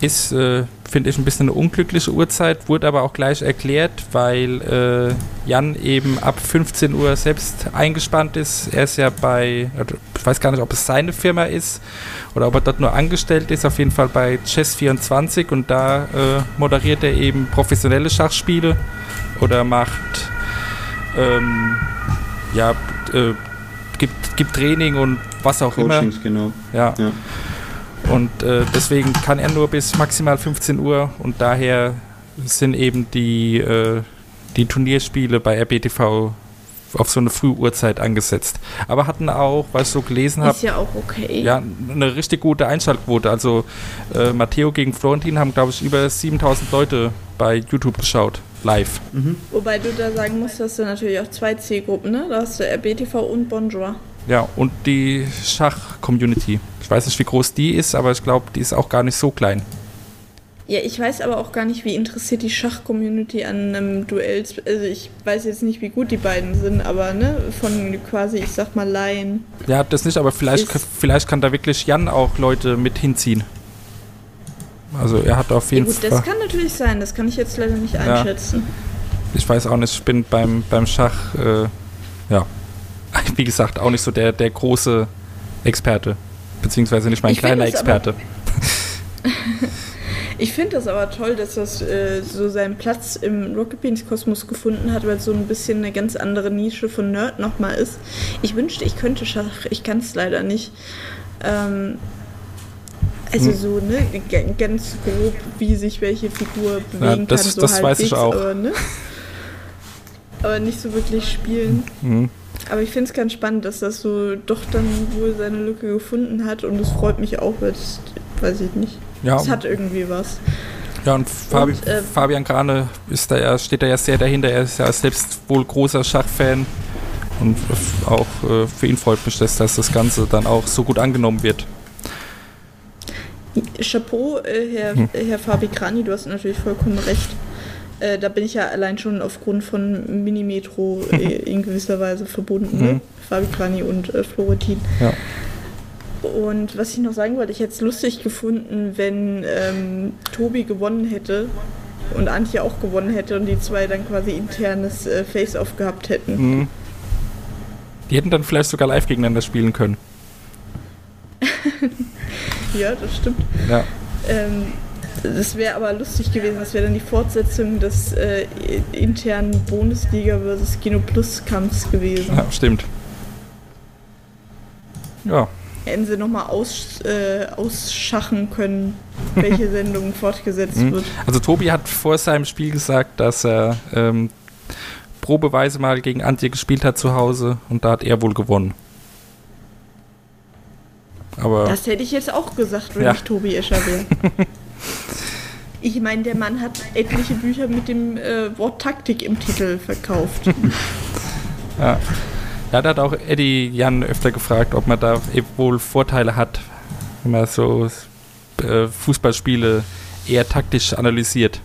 Ist, äh, finde ich, ein bisschen eine unglückliche Uhrzeit, wurde aber auch gleich erklärt, weil äh, Jan eben ab 15 Uhr selbst eingespannt ist. Er ist ja bei, also ich weiß gar nicht, ob es seine Firma ist oder ob er dort nur angestellt ist, auf jeden Fall bei Chess24 und da äh, moderiert er eben professionelle Schachspiele oder macht ähm, ja äh, gibt, gibt Training und was auch immer. Coachings, genau. Ja. Ja. Und äh, deswegen kann er nur bis maximal 15 Uhr und daher sind eben die, äh, die Turnierspiele bei RBTV auf so eine Frühuhrzeit angesetzt. Aber hatten auch, was ich so gelesen habe, Ist ja auch okay. ja, eine richtig gute Einschaltquote. Also äh, Matteo gegen Florentin haben, glaube ich, über 7000 Leute bei YouTube geschaut, live. Mhm. Wobei du da sagen musst, dass du natürlich auch zwei Zielgruppen, ne? Da hast du RBTV und Bonjour. Ja, und die Schach-Community. Ich weiß nicht, wie groß die ist, aber ich glaube, die ist auch gar nicht so klein. Ja, ich weiß aber auch gar nicht, wie interessiert die Schach-Community an einem Duell. Also ich weiß jetzt nicht, wie gut die beiden sind, aber ne, von quasi, ich sag mal, Laien. Ja, das nicht, aber vielleicht, vielleicht kann da wirklich Jan auch Leute mit hinziehen. Also er hat auf Ja jeden gut, Fall. das kann natürlich sein, das kann ich jetzt leider nicht einschätzen. Ich weiß auch nicht, ich bin beim, beim Schach, äh, ja, wie gesagt, auch nicht so der, der große Experte. Beziehungsweise nicht mein Ich kleiner es aber- Experte. Ich finde das aber toll, dass das äh, so seinen Platz im Rocket Beans Kosmos gefunden hat, weil es so ein bisschen eine ganz andere Nische von Nerd nochmal ist. Ich wünschte, ich könnte Schach, ich kann es leider nicht. Ähm, also Hm. so, ne, ganz grob, wie sich welche Figur bewegen das- kann. So das weiß ich halbwegs, auch. Aber, ne? aber nicht so wirklich spielen. Mhm. Aber ich finde es ganz spannend, dass das so doch dann wohl seine Lücke gefunden hat und es freut mich auch, weil es, weiß ich nicht. Ja, Es hat irgendwie was. ja, und, Fabi, Und, äh, Fabian Grane ist da ja, steht da ja sehr dahinter. Er ist ja selbst wohl großer Schachfan. Und auch äh, für ihn freut mich das, dass das Ganze dann auch so gut angenommen wird. Chapeau, äh, Herr, Hm. Herr Fabi Krani, du hast natürlich vollkommen recht. Äh, da bin ich ja allein schon aufgrund von Minimetro äh, in gewisser Weise verbunden. Ne? Mhm. Fabi Krani und äh, Florentin. Ja. Und was ich noch sagen wollte, ich hätte es lustig gefunden, wenn ähm, Tobi gewonnen hätte und Antje auch gewonnen hätte und die zwei dann quasi internes äh, Face-Off gehabt hätten. Mhm. Die hätten dann vielleicht sogar live gegeneinander spielen können. Ja, das stimmt. Ja. Ähm, das wäre aber lustig gewesen. Das wäre dann die Fortsetzung des äh, internen Bundesliga versus Kino Plus Kampfs gewesen. ja, stimmt. Ja, Hätten sie nochmal aus, äh, ausschachen können, welche Sendung fortgesetzt Mhm. wird. also Tobi hat vor seinem Spiel gesagt, dass er ähm, probeweise mal gegen Antje gespielt hat zu Hause und da hat er wohl gewonnen. Aber Das hätte ich jetzt auch gesagt, wenn Ja. ich Tobi Escher wäre. Ich meine, der Mann hat etliche Bücher mit dem äh, Wort Taktik im Titel verkauft. ja. Ja, da hat auch Eddie Jan öfter gefragt, ob man da wohl Vorteile hat, wenn man so äh, Fußballspiele eher taktisch analysiert.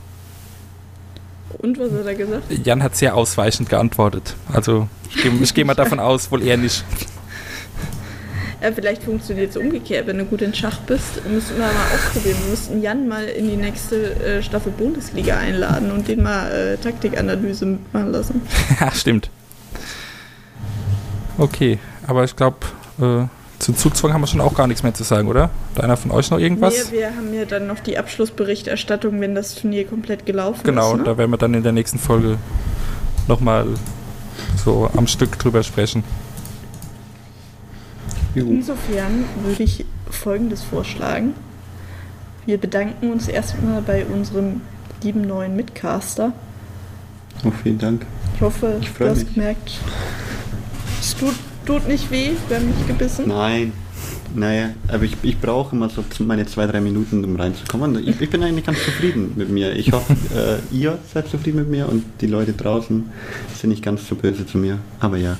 Und was hat er gesagt? Jan hat sehr ausweichend geantwortet. Also ich gehe geh mal davon aus, wohl eher nicht. Äh, vielleicht funktioniert es umgekehrt. Wenn du gut in Schach bist, müssen wir mal ausprobieren. Wir müssten Jan mal in die nächste äh, Staffel Bundesliga einladen und den mal äh, Taktikanalyse mitmachen lassen. ja, stimmt. Okay, aber ich glaube, äh, zum Zugzwang haben wir schon auch gar nichts mehr zu sagen, oder? Hat einer von euch noch irgendwas? Wir, wir haben ja dann noch die Abschlussberichterstattung, wenn das Turnier komplett gelaufen genau, ist. Ne? da werden wir dann in der nächsten Folge nochmal so am Stück drüber sprechen. Insofern würde ich Folgendes vorschlagen. Wir bedanken uns erstmal bei unserem lieben neuen Mitcaster. Oh, vielen Dank. Ich hoffe, Ich du hast mich. gemerkt, es tut, tut nicht weh, wir haben nicht gebissen. Nein. Naja, aber ich, ich brauche immer so meine zwei, drei Minuten, um reinzukommen. Ich, ich bin eigentlich ganz zufrieden mit mir. Ich hoffe, äh, ihr seid zufrieden mit mir und die Leute draußen sind nicht ganz so böse zu mir. Aber ja,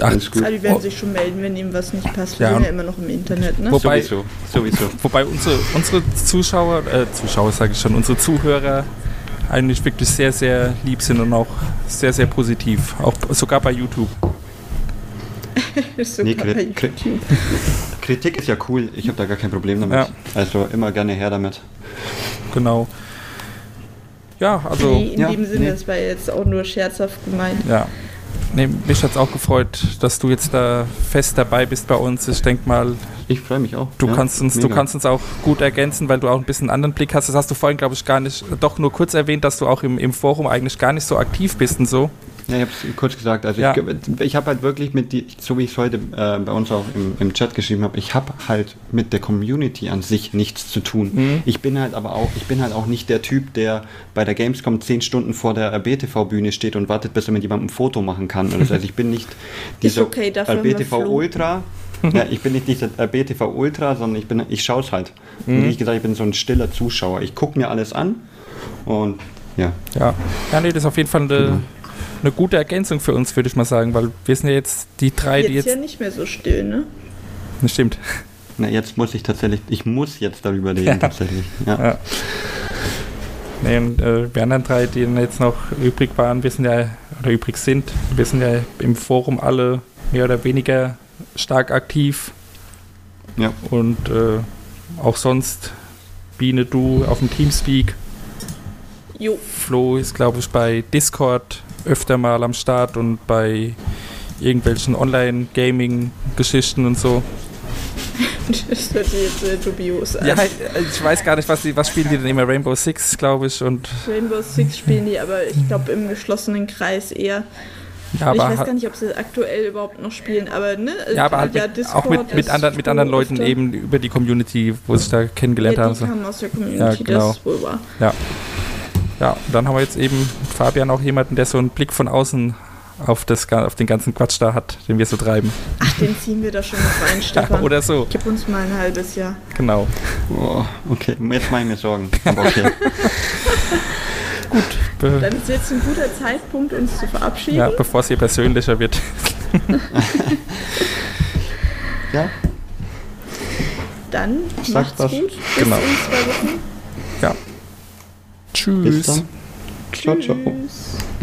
Ach. Aber die werden Oh. sich schon melden, wenn ihm was nicht passt. Wir Ja, sind ja immer noch im Internet, ne? Wobei- sowieso, sowieso. Wobei unsere, unsere Zuschauer, äh, Zuschauer sage ich schon, unsere Zuhörer eigentlich wirklich sehr, sehr lieb sind und auch sehr, sehr positiv. Auch sogar bei YouTube. Ist sogar Nee, bei Kri- Kri- YouTube. Kritik ist ja cool. Ich habe da gar kein Problem damit. Ja. Also immer gerne her damit. Genau. Ja, also. nee, in ja, dem Sinne, nee. das war jetzt auch nur scherzhaft gemeint. Ja. Nee, mich hat es auch gefreut, dass du jetzt da fest dabei bist bei uns. Ich denke mal, Ich freue mich auch. du, ja, kannst uns, du kannst uns auch gut ergänzen, weil du auch ein bisschen einen anderen Blick hast. Das hast du vorhin, glaube ich, gar nicht, doch nur kurz erwähnt, dass du auch im, im Forum eigentlich gar nicht so aktiv bist und so. Ja, ich habe es kurz gesagt. Also Ja. ich, ich habe halt wirklich mit die, so wie ich es heute äh, bei uns auch im, im Chat geschrieben habe, ich habe halt mit der Community an sich nichts zu tun. Mhm. Ich bin halt aber auch, ich bin halt auch nicht der Typ, der bei der Gamescom zehn Stunden vor der BTV-Bühne steht und wartet, bis er mit jemandem ein Foto machen kann. Also ich bin nicht dieser okay, dafür haben wir BTV Flo. Ultra. ja, ich bin nicht dieser BTV Ultra, sondern ich bin, ich schaue es halt. Mhm. Und wie ich gesagt, ich bin so ein stiller Zuschauer. Ich gucke mir alles an und ja. Ja, ja nee, das ist auf jeden Fall eine, eine gute Ergänzung für uns, würde ich mal sagen, weil wir sind ja jetzt die drei, die Jetzt jetzt. ja nicht mehr so still, ne? Das stimmt. Na, jetzt muss ich tatsächlich, ich muss jetzt darüber reden, Ja. tatsächlich. Ja. Ja. Nee, und äh, wir anderen drei, die jetzt noch übrig waren, wir sind ja, oder übrig sind, wir sind ja im Forum alle mehr oder weniger stark aktiv ja. und äh, auch sonst Biene, du auf dem Teamspeak. Jo, Flo ist, glaube ich, bei Discord öfter mal am Start und bei irgendwelchen Online-Gaming-Geschichten und so. das hört sich jetzt sehr dubios an. Ja, ich weiß gar nicht, was, die, was spielen die denn immer? Rainbow Six, glaube ich, und Rainbow Six spielen die, aber ich glaube im geschlossenen Kreis eher. ja, ich weiß gar nicht, ob sie aktuell überhaupt noch spielen, aber ne? ja, aber halt mit, Discord auch mit, mit, ist anderen, mit anderen Leuten eben über die Community, wo sie sich da kennengelernt ja, haben. die kamen aus der Community, Ja, genau. das wohl wahr. Ja, und dann haben wir jetzt eben mit Fabian auch jemanden, der so einen Blick von außen auf, das, auf den ganzen Quatsch da hat, den wir so treiben. Ach, den ziehen wir da schon noch rein, Stefan. Oder so, Gib uns mal ein halbes Jahr. genau. Oh, okay, jetzt mache ich mir Sorgen. Aber okay. Be Dann ist jetzt ein guter Zeitpunkt, uns zu verabschieden. ja, bevor es hier persönlicher wird. ja, Dann Sagt macht's was. gut. Bis Genau. in zwei Wochen. Ja. Bis Tschüss. dann. Ciao, ciao. Tschüss.